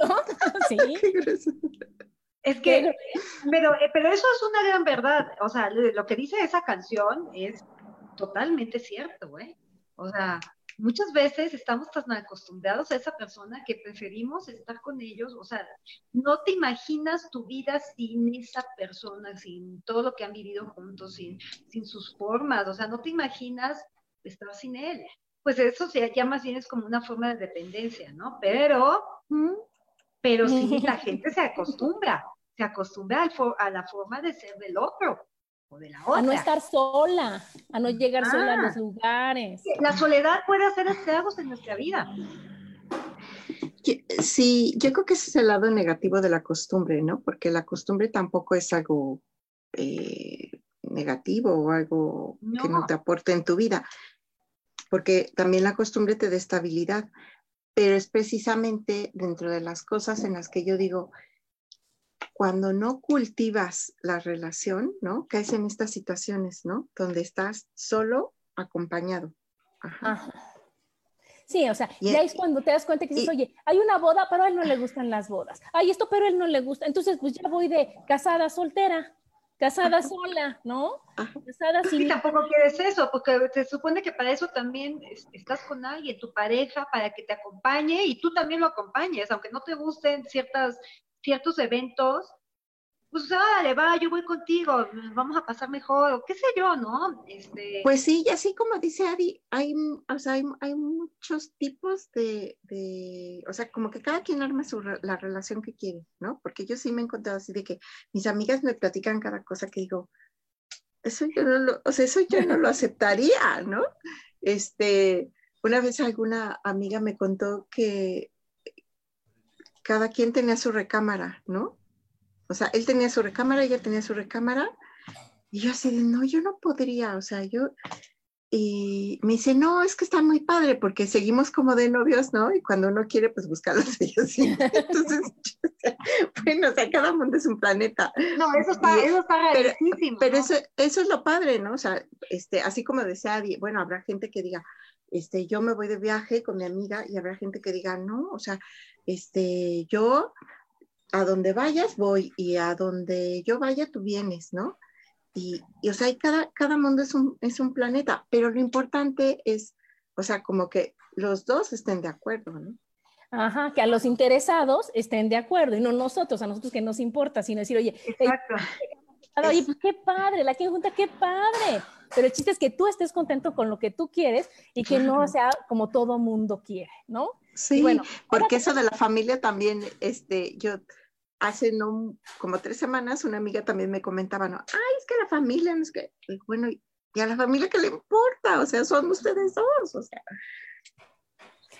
¿No? [laughs] sí. [laughs] Es que, pero, eh, pero eso es una gran verdad. O sea, lo que dice esa canción es totalmente cierto, ¿eh? O sea, muchas veces estamos tan acostumbrados a esa persona que preferimos estar con ellos. O sea, no te imaginas tu vida sin esa persona, sin todo lo que han vivido juntos, sin, sin sus formas. O sea, no te imaginas estar sin él. Pues eso ya más bien es como una forma de dependencia, ¿no? Pero, pero sí, [laughs] la gente se acostumbra se acostumbra a la forma de ser del otro o de la otra. A no estar sola, a no llegar sola a los ah. lugares. La soledad puede hacer estragos en nuestra vida. Sí, yo creo que ese es el lado negativo de la costumbre, ¿no? Porque la costumbre tampoco es algo eh, negativo o algo que no te aporte en tu vida, porque también la costumbre te da estabilidad, pero es precisamente dentro de las cosas en las que yo digo, cuando no cultivas la relación, ¿no? Caes en estas situaciones, ¿no? Donde estás solo acompañado. Ajá. Sí, o sea, ya es cuando te das cuenta que dices, oye, hay una boda, pero a él no le gustan las bodas. Ay, esto, pero a él no le gusta. Entonces, pues ya voy de casada soltera, casada sola, ¿no? Casada sin... Y tampoco quieres eso, porque se supone que para eso también estás con alguien, tu pareja, para que te acompañe y tú también lo acompañes, aunque no te gusten ciertas ciertos eventos, pues dale, va, yo voy contigo, vamos a pasar mejor, o qué sé yo, ¿no? Este... Pues sí, y así como dice Ari, hay, o sea, hay, muchos tipos de, de, o sea, como que cada quien arma su, la relación que quiere, ¿no? Porque yo sí me he encontrado así de que mis amigas me platican cada cosa que digo, eso yo no lo, o sea, eso yo no lo aceptaría, ¿no? Este, una vez alguna amiga me contó que cada quien tenía su recámara, ¿no? O sea, él tenía su recámara, ella tenía su recámara, y yo así de, no, yo no podría, o sea, yo, y me dice, no, es que está muy padre porque seguimos como de novios, ¿no? Y cuando uno quiere, pues buscarlos ellos. [laughs] ¿sí? Entonces, [laughs] bueno, o sea, cada mundo es un planeta. No, eso está, eso está Pero, pero eso, eso es lo padre, ¿no? O sea, este, así como decía, bueno, habrá gente que diga, este, yo me voy de viaje con mi amiga y habrá gente que diga, no, o sea, este, yo a donde vayas voy y a donde yo vaya tú vienes, ¿no? Y, o sea, cada, cada mundo es un, es un planeta, pero lo importante es, o sea, como que los dos estén de acuerdo, ¿no? Ajá, que a los interesados estén de acuerdo y no nosotros, a nosotros que nos importa, sino decir, oye, Exacto. oye, pues qué padre, la que junta, qué padre. Pero el chiste es que tú estés contento con lo que tú quieres y que no sea como todo mundo quiere, ¿no? Sí, bueno, porque eso de la familia también, este, yo hace no como tres semanas una amiga también me comentaba, no, ay, es que la familia, no es que, bueno, y a la familia que le importa, o sea, son ustedes dos, o sea,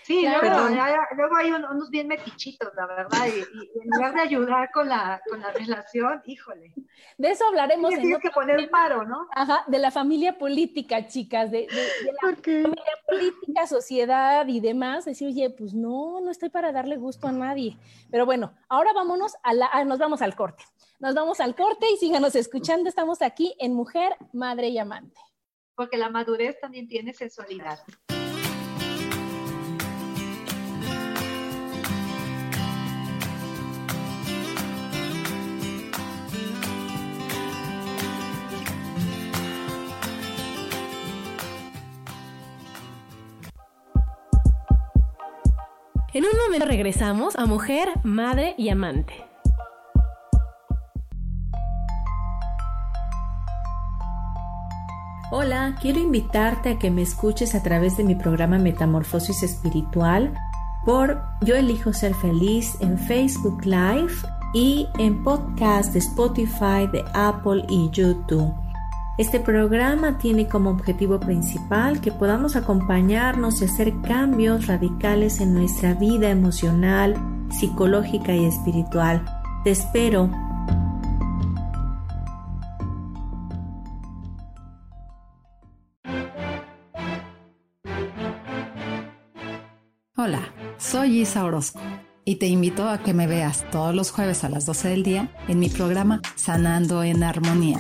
Sí, luego, hay unos bien metichitos, la verdad, y, en lugar de ayudar con la, con la relación, híjole. De eso hablaremos. Sí, tienes que poner un paro, ¿no? Ajá, de la familia política, chicas, de, la familia política, sociedad y demás. Decir, oye, pues no, no estoy para darle gusto a nadie. Pero bueno, ahora vámonos a la, ah, nos vamos al corte. Nos vamos al corte y síganos escuchando. Estamos aquí en Mujer, Madre y Amante. Porque la madurez también tiene sensualidad. En un momento regresamos a Mujer, Madre y Amante. Hola, quiero invitarte a que me escuches a través de mi programa Metamorfosis Espiritual por Yo elijo ser feliz en Facebook Live y en podcast de Spotify, de Apple y YouTube. Este programa tiene como objetivo principal que podamos acompañarnos y hacer cambios radicales en nuestra vida emocional, psicológica y espiritual. Te espero. Hola, soy Isa Orozco y te invito a que me veas todos los jueves a las 12 del día en mi programa Sanando en Armonía.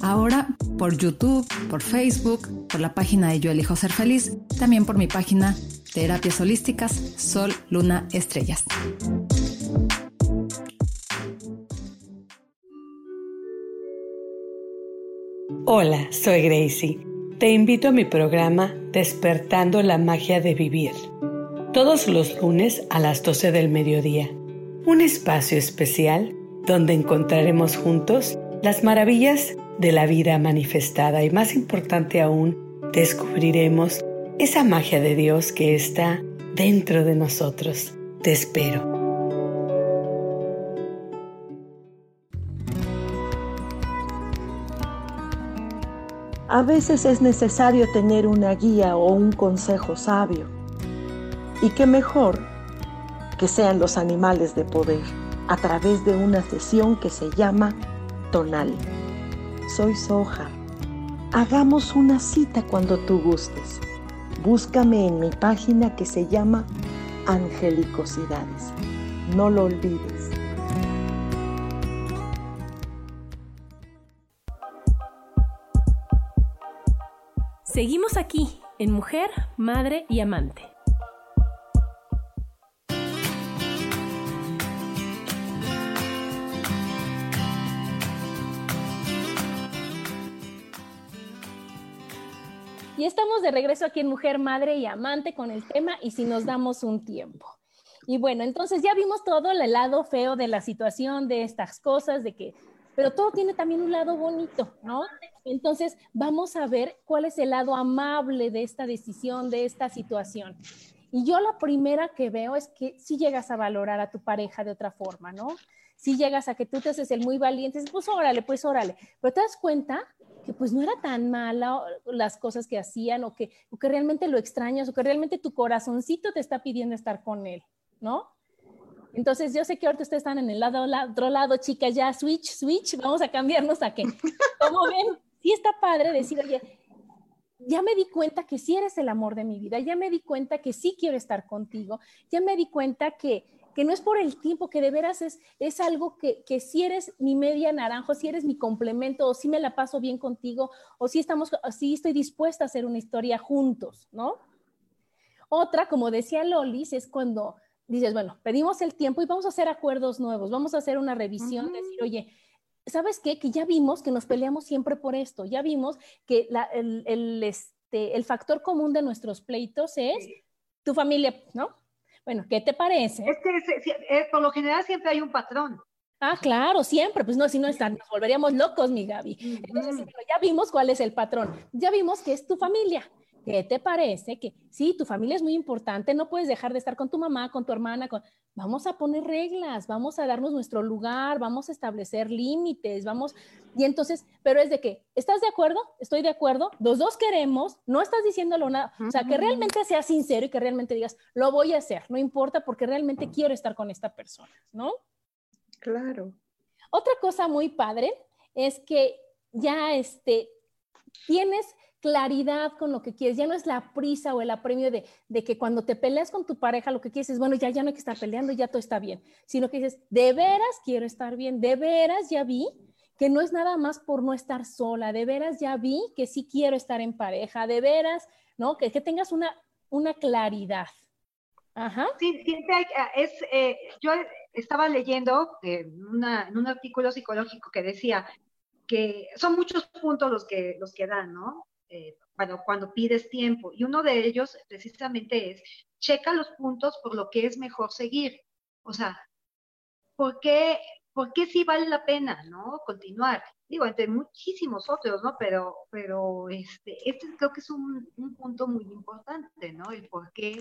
Ahora por YouTube, por Facebook, por la página de Yo Elijo Ser Feliz, también por mi página Terapias Holísticas Sol, Luna, Estrellas. Hola, soy Gracie. Te invito a mi programa Despertando la Magia de Vivir todos los lunes a las 12 del mediodía. Un espacio especial donde encontraremos juntos las maravillas de la vida manifestada y más importante aún, descubriremos esa magia de Dios que está dentro de nosotros. Te espero. A veces es necesario tener una guía o un consejo sabio y qué mejor que sean los animales de poder a través de una sesión que se llama Tonal. Soy Soja. Hagamos una cita cuando tú gustes. Búscame en mi página que se llama Angelicosidades. No lo olvides. Seguimos aquí en Mujer, Madre y Amante. Y estamos de regreso aquí en Mujer, Madre y Amante con el tema y si nos damos un tiempo. Y bueno, entonces ya vimos todo el lado feo de la situación, de estas cosas, de que, pero todo tiene también un lado bonito, ¿no? Entonces vamos a ver cuál es el lado amable de esta decisión, de esta situación. Y yo la primera que veo es que si llegas a valorar a tu pareja de otra forma, ¿no? Si llegas a que tú te haces el muy valiente, pues órale, pues órale. Pero te das cuenta que pues no era tan mala las cosas que hacían o que, que realmente lo extrañas o que realmente tu corazoncito te está pidiendo estar con él, ¿no? Entonces yo sé que ahorita ustedes están en el lado, otro lado, chicas, ya switch, switch, vamos a cambiarnos a que, como ven, sí está padre decir, oye, ya me di cuenta que sí eres el amor de mi vida, ya me di cuenta que sí quiero estar contigo, ya me di cuenta que, que no es por el tiempo, que de veras es, es algo que, que si eres mi media naranja, si eres mi complemento, o si me la paso bien contigo, o si estamos, si estoy dispuesta a hacer una historia juntos, ¿no? Otra, como decía Lolis, es cuando dices, bueno, pedimos el tiempo y vamos a hacer acuerdos nuevos, vamos a hacer una revisión, decir, oye, ¿sabes qué? Que ya vimos que nos peleamos siempre por esto, ya vimos que el, el, este, el factor común de nuestros pleitos es tu familia, ¿no? Bueno, ¿qué te parece? Es que por lo general siempre hay un patrón. Ah, claro, siempre, pues no, si no están, nos volveríamos locos, mi Gaby. Entonces, ya vimos cuál es el patrón, ya vimos que es tu familia. ¿Qué te parece? Que sí, tu familia es muy importante, no puedes dejar de estar con tu mamá, con tu hermana, con... vamos a poner reglas, vamos a darnos nuestro lugar, vamos a establecer límites, vamos, y entonces, pero es de que, ¿estás de acuerdo? Estoy de acuerdo, los dos queremos, no estás diciéndolo nada, o sea, que realmente seas sincero y que realmente digas, lo voy a hacer, no importa porque realmente quiero estar con esta persona, ¿no? Claro. Otra cosa muy padre es que ya este, tienes claridad con lo que quieres, ya no es la prisa o el apremio de, que cuando te peleas con tu pareja lo que quieres es, bueno, ya, ya no hay que estar peleando, ya todo está bien, sino que dices, de veras quiero estar bien, de veras ya vi que no es nada más por no estar sola, de veras ya vi que sí quiero estar en pareja, de veras, ¿no? Que, tengas una, una claridad. Ajá. Sí, siempre ah, es, eh, yo estaba leyendo una, en un artículo psicológico que decía que son muchos puntos los que, los que dan, ¿no? Eh, bueno, cuando pides tiempo. Y uno de ellos precisamente es, checa los puntos por lo que es mejor seguir. O sea, ¿por qué, ¿por qué sí vale la pena, ¿no? Continuar. Digo, entre muchísimos otros, ¿no? Pero, pero este, este creo que es un, punto muy importante, ¿no? El por qué,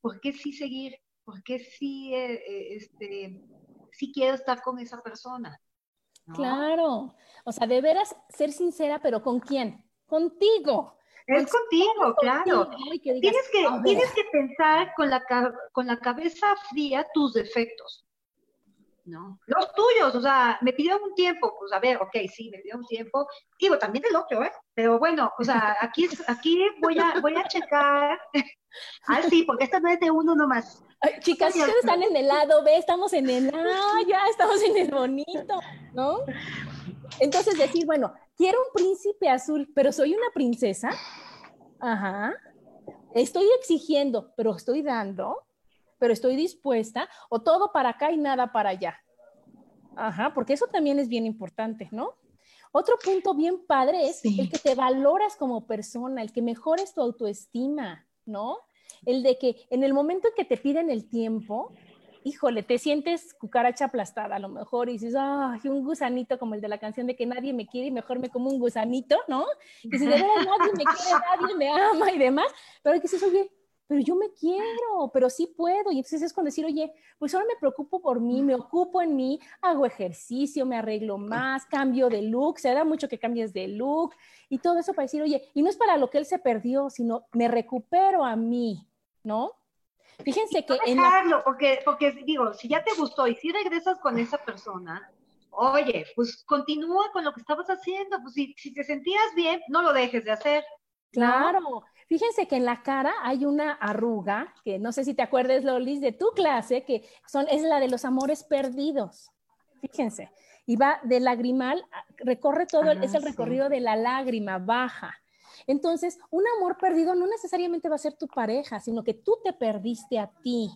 por qué sí seguir, por qué sí, eh, eh, este, sí quiero estar con esa persona. Claro, o sea, de veras ser sincera, pero ¿con quién? Contigo. Es contigo, claro. tienes, que, tienes que pensar con la, con la cabeza fría tus defectos. ¿no? Los tuyos, o sea, me pidieron un tiempo, pues a ver, ok, sí, me pidieron un tiempo, digo, también el otro, ¿eh? Pero bueno, o sea, aquí, aquí voy, a, voy a checar, [laughs] ah, sí, porque esta no es de uno nomás. chicas, ustedes están en el lado B, estamos en el A, ya estamos en el bonito, ¿no? [laughs] Entonces decir, bueno, quiero un príncipe azul, pero soy una princesa, ajá, estoy exigiendo, pero estoy dando, pero estoy dispuesta, o todo para acá y nada para allá. Ajá, porque eso también es bien importante, ¿no? Otro punto bien padre es el que te valoras como persona, el que mejores tu autoestima, ¿no? El de que en el momento en que te piden el tiempo, híjole, te sientes cucaracha aplastada a lo mejor y dices, ay, un gusanito como el de la canción de que nadie me quiere y mejor me como un gusanito, ¿no? Y si de verdad [laughs] nadie me quiere, nadie me ama y demás, pero que dices, oye, pero yo me quiero, pero sí puedo. Y entonces es cuando decir, oye, pues ahora me preocupo por mí, me ocupo en mí, hago ejercicio, me arreglo más, cambio de look, se da mucho que cambies de look y todo eso para decir, oye, y no es para lo que él se perdió, sino me recupero a mí, ¿no? Fíjense que... dejarlo, porque, porque digo, si ya te gustó y si regresas con esa persona, oye, pues continúa con lo que estabas haciendo, pues si, si te sentías bien, no lo dejes de hacer. Claro, Fíjense que en la cara hay una arruga, que no sé si te acuerdas, Lolis, de tu clase, que son, es la de los amores perdidos. Fíjense. Y va de lagrimal, recorre todo, ah, es el recorrido de la lágrima, baja. Entonces, un amor perdido no necesariamente va a ser tu pareja, sino que tú te perdiste a ti.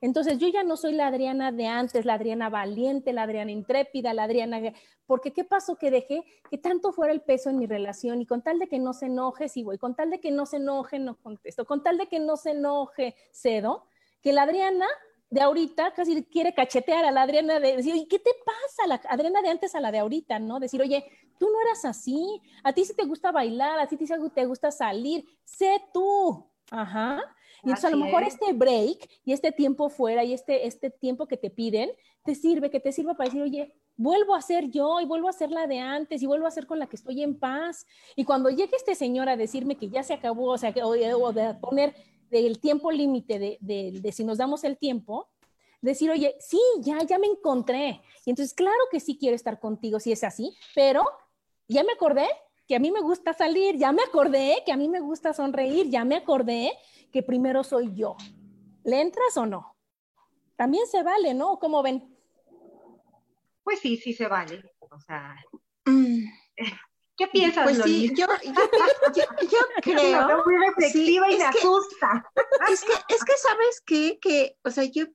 Entonces yo ya no soy la Adriana de antes, la Adriana valiente, la Adriana intrépida, la Adriana... Porque ¿qué pasó? Que dejé que tanto fuera el peso en mi relación y con tal de que no se enoje, sí voy, con tal de que no se enoje, no contesto, con tal de que no se enoje, cedo, que la Adriana de ahorita casi quiere cachetear a la Adriana de decir, oye, ¿qué te pasa? La Adriana de antes a la de ahorita, ¿no? Decir, oye, tú no eras así, a ti sí te gusta bailar, a ti sí te gusta salir, sé tú, ajá. Y entonces a lo mejor este break y este tiempo fuera y este, este tiempo que te piden, te sirve, que te sirva para decir, oye, vuelvo a ser yo y vuelvo a ser la de antes y vuelvo a ser con la que estoy en paz. Y cuando llegue este señor a decirme que ya se acabó, o sea, que, o, de poner el tiempo límite de, de, de si nos damos el tiempo, decir, oye, sí, ya, ya me encontré. Y entonces, claro que sí quiero estar contigo si es así, pero ya me acordé que a mí me gusta salir, ya me acordé que a mí me gusta sonreír, ya me acordé que primero soy yo. ¿Le entras o no? También se vale, ¿no? ¿Cómo ven? Pues sí, sí se vale. O sea, mm. ¿Qué piensas, pues sí, yo, yo, [laughs] creo. muy reflexiva y me asusta. Es que, es que sabes qué? que, o sea, yo,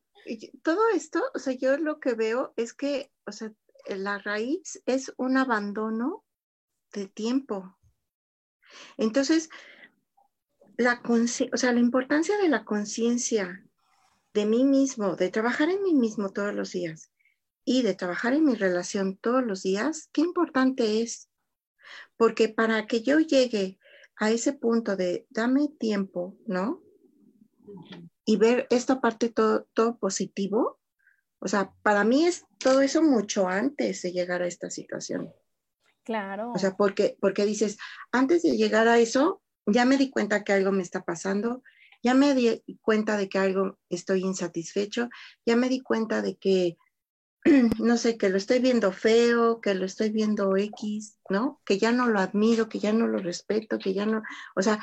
todo esto, o sea, yo lo que veo es que, o sea, la raíz es un abandono de tiempo. Entonces, la, o sea, la importancia de la conciencia de mí mismo, de trabajar en mí mismo todos los días y de trabajar en mi relación todos los días, qué importante es. Porque para que yo llegue a ese punto de dame tiempo, ¿no? Y ver esta parte todo, todo positivo, o sea, para mí es todo eso mucho antes de llegar a esta situación. Claro. O sea, porque, porque dices, antes de llegar a eso, ya me di cuenta que algo me está pasando, ya me di cuenta de que algo estoy insatisfecho, ya me di cuenta de que, [clears throat] no sé, que lo estoy viendo feo, que lo estoy viendo X, ¿no? Que ya no lo admiro, que ya no lo respeto, que ya no, o sea,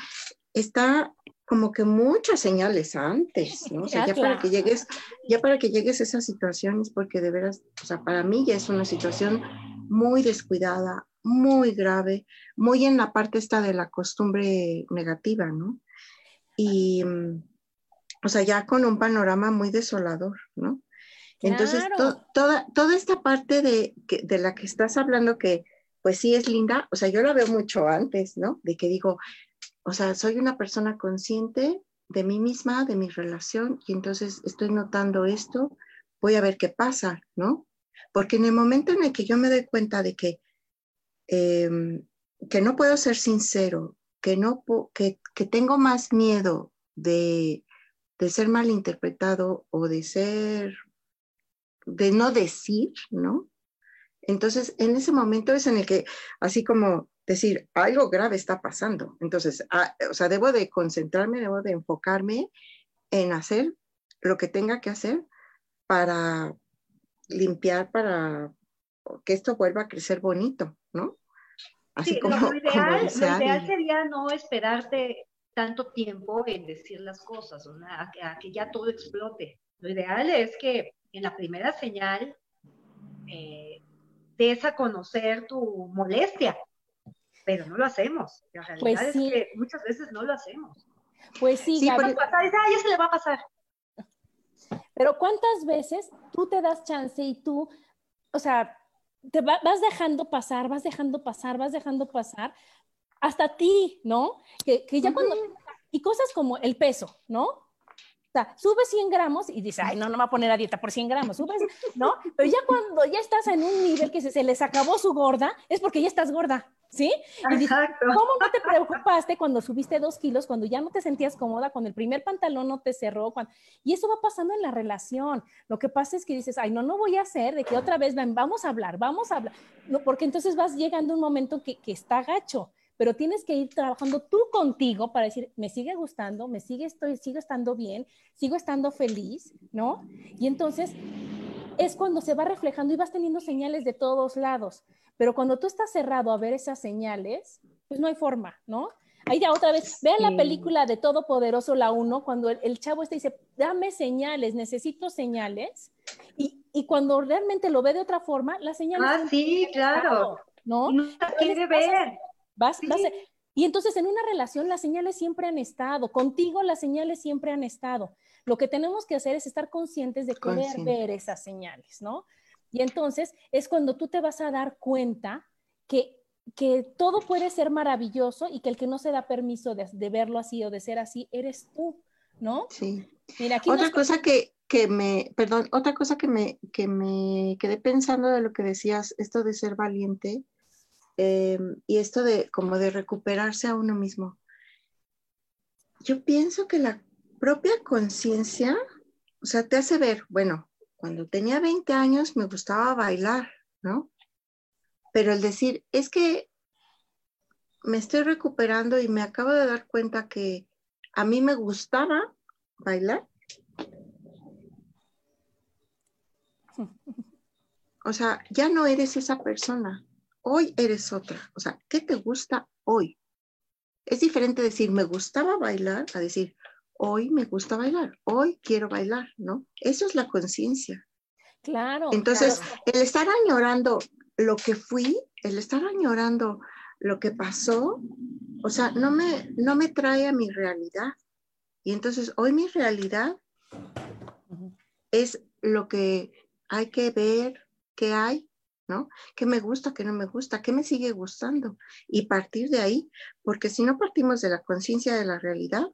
está como que muchas señales antes, ¿no? O sea, ya para que llegues, ya para que llegues a esas situaciones, porque de veras, o sea, para mí ya es una situación muy descuidada, muy grave, muy en la parte esta de la costumbre negativa, ¿no? Y, mm, o sea, ya con un panorama muy desolador, ¿no? Entonces, toda, toda esta parte de, de la que estás hablando, que pues sí es linda, o sea, yo la veo mucho antes, ¿no? De que digo, o sea, soy una persona consciente de mí misma, de mi relación, y entonces estoy notando esto, voy a ver qué pasa, ¿no? Porque en el momento en el que yo me doy cuenta de que, em, que no puedo ser sincero, que, no, que, que tengo más miedo de, de ser malinterpretado o de ser, de no decir, ¿no? Entonces, en ese momento es en el que, así como decir, algo grave está pasando. Entonces, ah, o sea, debo de concentrarme, debo de enfocarme en hacer lo que tenga que hacer para limpiar, para que esto vuelva a crecer bonito, ¿no? Así como, lo, [laughs] ideal, sería no esperarte tanto tiempo en decir las cosas, o a, que ya todo explote. Lo ideal es que en la primera señal eh, des a conocer tu molestia, pero no lo hacemos. La realidad pues es que muchas veces no lo hacemos. Pues sí, sí porque... pasar, ya se le va a pasar. Pero ¿cuántas veces tú te das chance y tú, o sea, te vas dejando pasar, vas dejando pasar, vas dejando pasar, hasta ti, ¿no? Que, que ya cuando... Y cosas como el peso, ¿no? Sea, subes 100 gramos y dices, ay, no, no me voy a poner a dieta por 100 gramos, subes, ¿no? Pero ya cuando ya estás en un nivel que se, se les acabó su gorda, es porque ya estás gorda. ¿Sí? Exacto. ¿Cómo no te preocupaste cuando subiste dos kilos, cuando ya no te sentías cómoda, cuando el primer pantalón no te cerró? Y eso va pasando en la relación. Lo que pasa es que dices, ay, no, no voy a hacer, de que otra vez vamos a hablar, vamos a hablar. No, porque entonces vas llegando a un momento que, que está gacho, pero tienes que ir trabajando tú contigo para decir, me sigue gustando, me sigue, estoy, sigo estando bien, sigo estando feliz, ¿no? Y entonces es cuando se va reflejando y vas teniendo señales de todos lados. Pero cuando tú estás cerrado a ver esas señales, pues no hay forma, ¿no? Ahí ya otra vez, vean la película de Todopoderoso, la 1, cuando el, chavo este dice, dame señales, necesito señales. Y, y, cuando realmente lo ve de otra forma, la señal... Ah, sí, claro. ¿No? No quiere ver. Vas, vas, y entonces en una relación las señales siempre han estado, contigo las señales siempre han estado. Lo que tenemos que hacer es estar conscientes de querer ver esas señales, ¿no? Y entonces es cuando tú te vas a dar cuenta que, que todo puede ser maravilloso y que el que no se da permiso de, verlo así o de ser así, eres tú, ¿no? Sí. Mira, aquí otra cosa que, que, me, perdón, otra cosa que me, que me quedé pensando de lo que decías, esto de ser valiente em, y esto de como de recuperarse a uno mismo. Yo pienso que la propia conciencia, o sea, te hace ver, bueno, cuando tenía 20 años me gustaba bailar, ¿no? Pero el decir, es que me estoy recuperando y me acabo de dar cuenta que a mí me gustaba bailar. [laughs] O sea, ya no eres esa persona, hoy eres otra. O sea, ¿qué te gusta hoy? Es diferente decir, me gustaba bailar a decir, hoy me gusta bailar, hoy quiero bailar, ¿no? Eso es la conciencia. Claro. Entonces, el estar añorando lo que fui, el estar añorando lo que pasó, o sea, no me, no me trae a mi realidad. Y entonces, hoy mi realidad es lo que hay que ver, qué hay, ¿no? ¿Qué me gusta, qué no me gusta, qué me sigue gustando? Y partir de ahí, porque si no partimos de la conciencia de la realidad,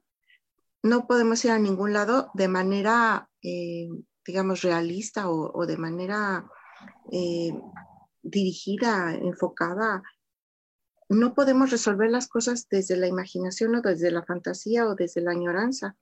no podemos ir a ningún lado de manera, eh, digamos, realista o, de manera eh, dirigida, enfocada. No podemos resolver las cosas desde la imaginación o desde la fantasía o desde la añoranza.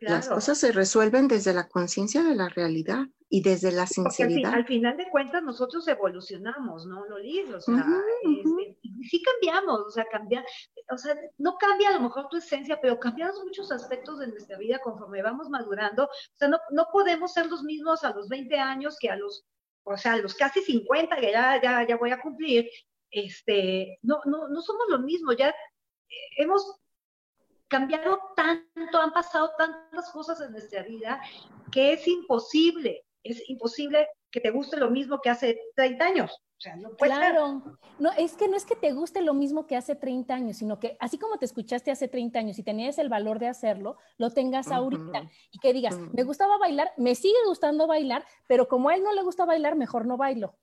Las cosas se resuelven desde la conciencia de la realidad y desde la sinceridad. Al, final de cuentas nosotros evolucionamos, ¿no, Loli? O sea, este, sí cambiamos, o sea, cambia, o sea, no cambia a lo mejor tu esencia, pero cambiamos muchos aspectos de nuestra vida conforme vamos madurando. O sea, no, no podemos ser los mismos a los 20 años que a los, o sea, a los casi 50 que ya, ya, ya voy a cumplir. Este, no, no, no somos lo mismo, ya hemos cambiado tanto, han pasado tantas cosas en nuestra vida que es imposible es imposible que te guste lo mismo que hace 30 años. O sea, no puede claro, no, es que no es que te guste lo mismo que hace 30 años, sino que así como te escuchaste hace 30 años y tenías el valor de hacerlo, lo tengas ahorita y que digas, me gustaba bailar, me sigue gustando bailar, pero como a él no le gusta bailar, mejor no bailo.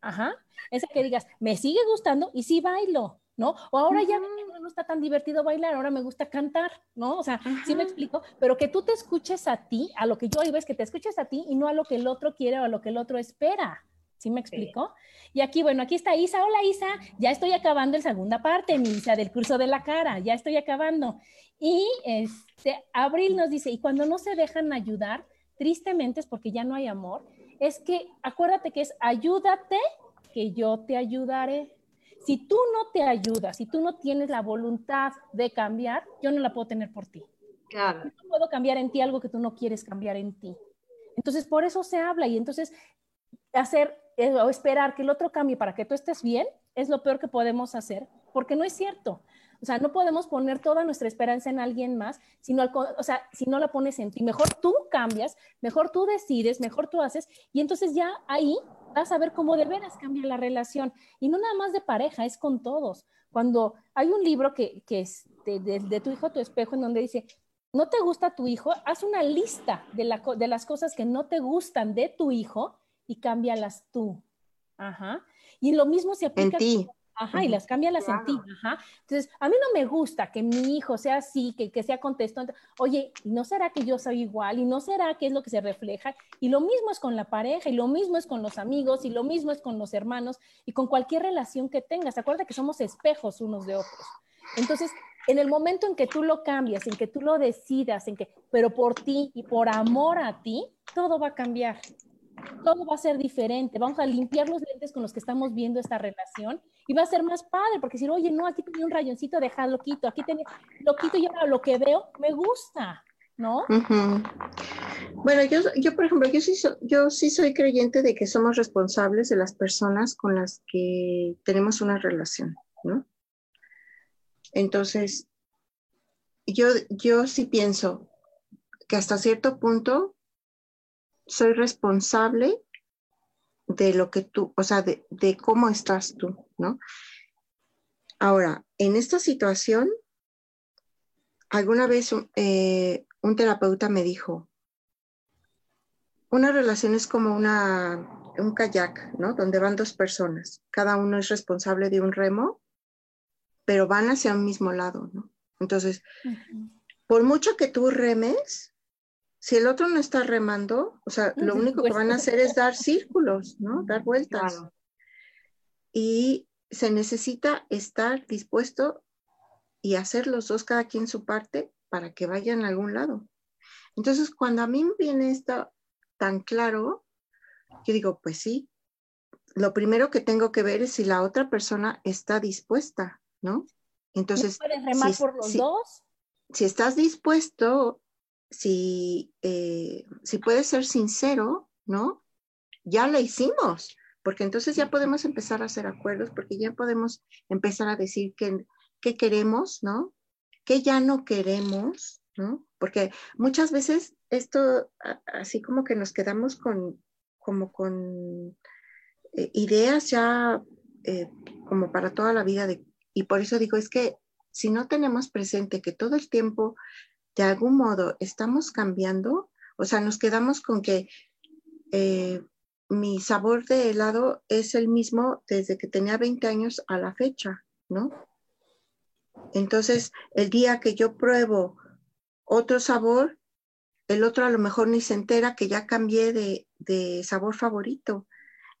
Ajá. Esa que digas, me sigue gustando y sí bailo. ¿No? O ahora ya no está tan divertido bailar, ahora me gusta cantar, ¿no? O sea, sí me explico, pero que tú te escuches a ti, a lo que yo digo es que te escuches a ti y no a lo que el otro quiere o a lo que el otro espera. ¿Sí me explico? Y aquí, bueno, aquí está Isa. Hola Isa, ya estoy acabando la segunda parte, mi Isa, del curso de la cara, ya estoy acabando. Y este, Abril nos dice, y cuando no se dejan ayudar, tristemente es porque ya no hay amor, es que acuérdate que es ayúdate, que yo te ayudaré. Si tú no te ayudas, si tú no tienes la voluntad de cambiar, yo no la puedo tener por ti. Claro. No puedo cambiar en ti algo que tú no quieres cambiar en ti. Entonces, por eso se habla y entonces hacer eh, o esperar que el otro cambie para que tú estés bien es lo peor que podemos hacer, porque no es cierto. O sea, no podemos poner toda nuestra esperanza en alguien más, sino o sea, si no la pones en ti. Mejor tú cambias, mejor tú decides, mejor tú haces, y entonces ya ahí vas a ver cómo de veras cambia la relación. Y no nada más de pareja, es con todos. Cuando hay un libro que, es de, tu hijo, tu espejo, en donde dice, no te gusta tu hijo, haz una lista de, de las cosas que no te gustan de tu hijo y cámbialas tú. Ajá. Y lo mismo se aplica. En ti. Ajá, y las cambia las en ti. Ajá. Entonces, a mí no me gusta que mi hijo sea así, que, que sea contestante. Oye, ¿no será que yo soy igual? ¿Y no será que es lo que se refleja? Y lo mismo es con la pareja, y lo mismo es con los amigos, y lo mismo es con los hermanos, y con cualquier relación que tengas. Acuérdate que somos espejos unos de otros. Entonces, en el momento en que tú lo cambias, en que tú lo decidas, en que, pero por ti y por amor a ti, todo va a cambiar todo va a ser diferente. Vamos a limpiar los lentes con los que estamos viendo esta relación y va a ser más padre, porque si, oye, no, aquí tenía un rayoncito, déjalo quito, aquí tenía lo quito y ahora lo que veo me gusta, ¿no? Bueno, yo, yo, por ejemplo, yo sí, yo sí soy creyente de que somos responsables de las personas con las que tenemos una relación, ¿no? Entonces, yo, yo sí pienso que hasta cierto punto soy responsable de lo que tú, o sea, de, cómo estás tú, ¿no? Ahora, en esta situación, alguna vez eh, un terapeuta me dijo, una relación es como una, un kayak, ¿no? Donde van dos personas, cada uno es responsable de un remo, pero van hacia un mismo lado, ¿no? Entonces, por mucho que tú remes, si el otro no está remando, o sea, lo único que van a hacer es dar círculos, ¿no? Dar vueltas. Y se necesita estar dispuesto y hacer los dos, cada quien su parte, para que vayan a algún lado. Entonces, cuando a mí me viene esto tan claro, yo digo, pues sí, lo primero que tengo que ver es si la otra persona está dispuesta, ¿no? Entonces, ¿puedes remar por los dos? Si estás dispuesto, si, eh, si puedes ser sincero, ¿no? Ya lo hicimos, porque entonces ya podemos empezar a hacer acuerdos, porque ya podemos empezar a decir qué, qué queremos, ¿no? ¿Qué ya no queremos, ¿no? Porque muchas veces esto, así como que nos quedamos con, como con eh, ideas ya eh, como para toda la vida, de, y por eso digo, es que si no tenemos presente que todo el tiempo de algún modo estamos cambiando, o sea, nos quedamos con que eh, mi sabor de helado es el mismo desde que tenía 20 años a la fecha, ¿no? Entonces, el día que yo pruebo otro sabor, el otro a lo mejor ni se entera que ya cambié de, sabor favorito.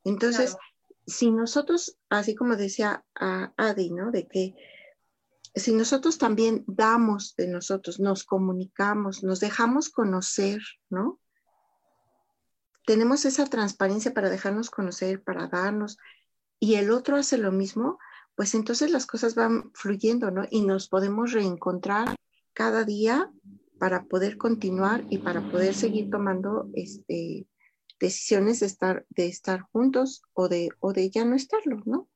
Entonces, si nosotros, así como decía a Adi, ¿no? De que si nosotros también damos de nosotros, nos comunicamos, nos dejamos conocer, ¿no? Tenemos esa transparencia para dejarnos conocer, para darnos, y el otro hace lo mismo, pues entonces las cosas van fluyendo, ¿no? Y nos podemos reencontrar cada día para poder continuar y para poder seguir tomando este, decisiones de estar, de estar juntos o de, o de ya no estarlo, ¿no?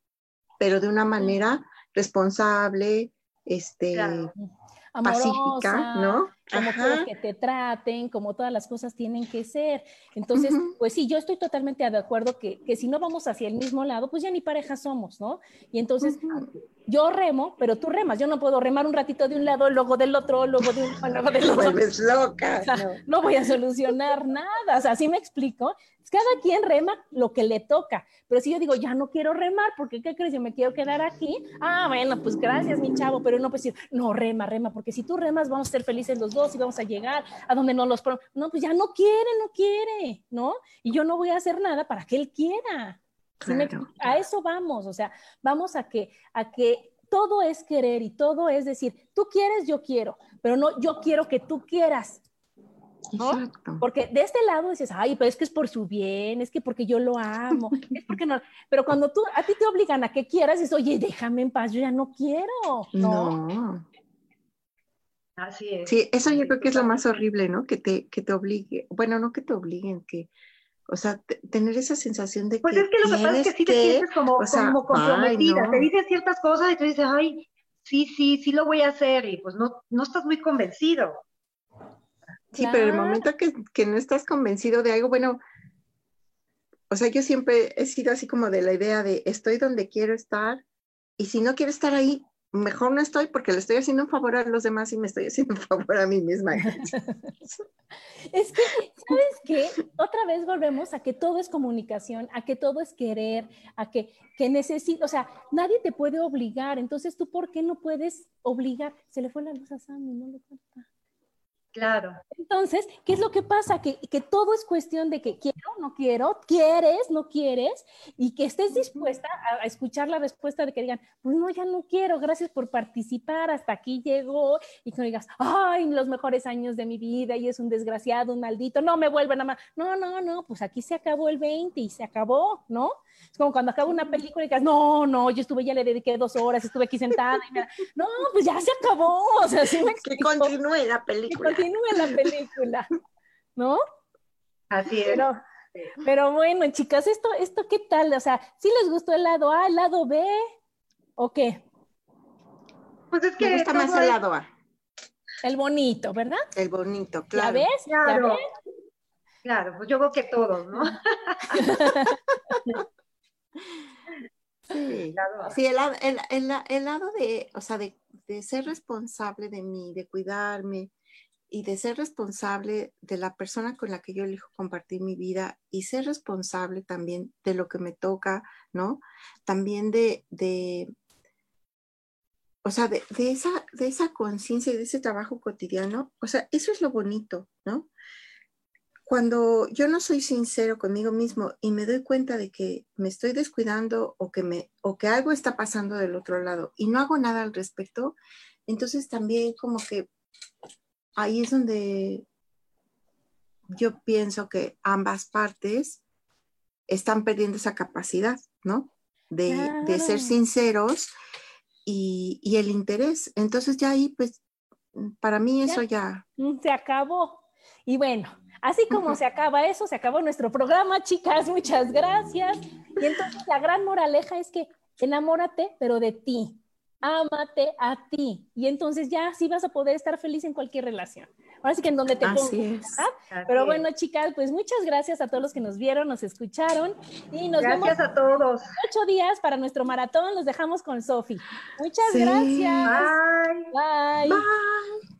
Pero de una manera responsable, este, pacífica, ¿no? como quieres que te traten, como todas las cosas tienen que ser. Entonces, pues sí, yo estoy totalmente de acuerdo que, que, si no vamos hacia el mismo lado, pues ya ni pareja somos, ¿no? Y entonces, yo remo, pero tú remas, yo no puedo remar un ratito de un lado, luego del otro, luego de un luego del [laughs] otro. Vuelves loca. no. voy a solucionar nada, o sea, ¿sí me explico? Cada quien rema lo que le toca, pero si yo digo, ya no quiero remar, porque ¿qué crees? Yo me quiero quedar aquí. Ah, bueno, pues gracias, mi chavo, pero no pues no, rema, rema, porque si tú remas, vamos a ser felices los dos y vamos a llegar a donde no los... No, pues ya no quiere, no quiere, ¿no? Y yo no voy a hacer nada para que él quiera. a eso vamos, o sea, vamos a que, a que todo es querer y todo es decir, tú quieres, yo quiero, pero no, yo quiero que tú quieras. Porque de este lado dices, ay, pero es que es por su bien, es que porque yo lo amo, [laughs] es porque no. Pero cuando tú, a ti te obligan a que quieras, dices, oye, déjame en paz, yo ya no quiero. No. Así es. Sí, eso yo creo que es lo más horrible, ¿no? Que te, que te obligue, bueno, no que te obliguen, que, o sea, tener esa sensación de pues que. Pues es que lo que pasa es que sí te sientes como, como comprometida, te dicen ciertas cosas y tú dices, ay, sí, sí, sí lo voy a hacer, y pues no, no estás muy convencido. Sí, pero el momento que, que, no estás convencido de algo, bueno, o sea, yo siempre he sido así como de la idea de estoy donde quiero estar y si no quiero estar ahí, mejor no estoy porque le estoy haciendo un favor a los demás y me estoy haciendo un favor a mí misma. [laughs] es que, ¿sabes qué? Otra vez volvemos a que todo es comunicación, a que todo es querer, a que, que necesito, o sea, nadie te puede obligar, entonces tú, ¿por qué no puedes obligar? Se le fue la luz a Sammy, no le cuenta. Claro. Entonces, ¿qué es lo que pasa? Que, que, todo es cuestión de que quiero, no quiero, quieres, no quieres, y que estés dispuesta a, escuchar la respuesta de que digan, pues no, ya no quiero, gracias por participar, hasta aquí llegó, y que no digas, ay, los mejores años de mi vida, y es un desgraciado, un maldito, no me vuelven a más. No, no, no, pues aquí se acabó el 20 y se acabó, ¿no? Es como cuando acaba una película y digas, no, no, yo estuve, ya le dediqué dos horas, estuve aquí sentada, y me no, pues ya se acabó, o sea, sí me Que continúe la película. Que continúe la película, ¿no? Así es. Pero, bueno, chicas, esto, esto, ¿qué tal? O sea, ¿sí les gustó el lado A, el lado B, o qué? Pues es que me gusta más el lado A. El bonito, ¿verdad? El bonito, claro. ¿Ya ves? Claro. ¿Ya Claro, pues yo creo que todos, ¿no? [laughs] [laughs] Sí, sí el, el, el, lado de, o sea, de, de, ser responsable de mí, de cuidarme y de ser responsable de la persona con la que yo elijo compartir mi vida y ser responsable también de lo que me toca, ¿no? También de, de o sea, de, de esa, de esa conciencia y de ese trabajo cotidiano, o sea, eso es lo bonito, ¿no? Cuando yo no soy sincero conmigo mismo y me doy cuenta de que me estoy descuidando o que, me, o que algo está pasando del otro lado y no hago nada al respecto, entonces también como que ahí es donde yo pienso que ambas partes están perdiendo esa capacidad, ¿no? De, de ser sinceros y, y, el interés. Entonces ya ahí, pues, para mí eso ya... Se acabó. Y bueno, Así como se acaba eso, se acabó nuestro programa, chicas, muchas gracias. Y entonces la gran moraleja es que enamórate, pero de ti. Ámate a ti. Y entonces ya sí vas a poder estar feliz en cualquier relación. Ahora sí que en donde te pongas. Pero bueno, chicas, pues muchas gracias a todos los que nos vieron, nos escucharon. Y nos gracias a todos. Ocho días para nuestro maratón. Los dejamos con Sofi. Muchas gracias. Bye. Bye. ser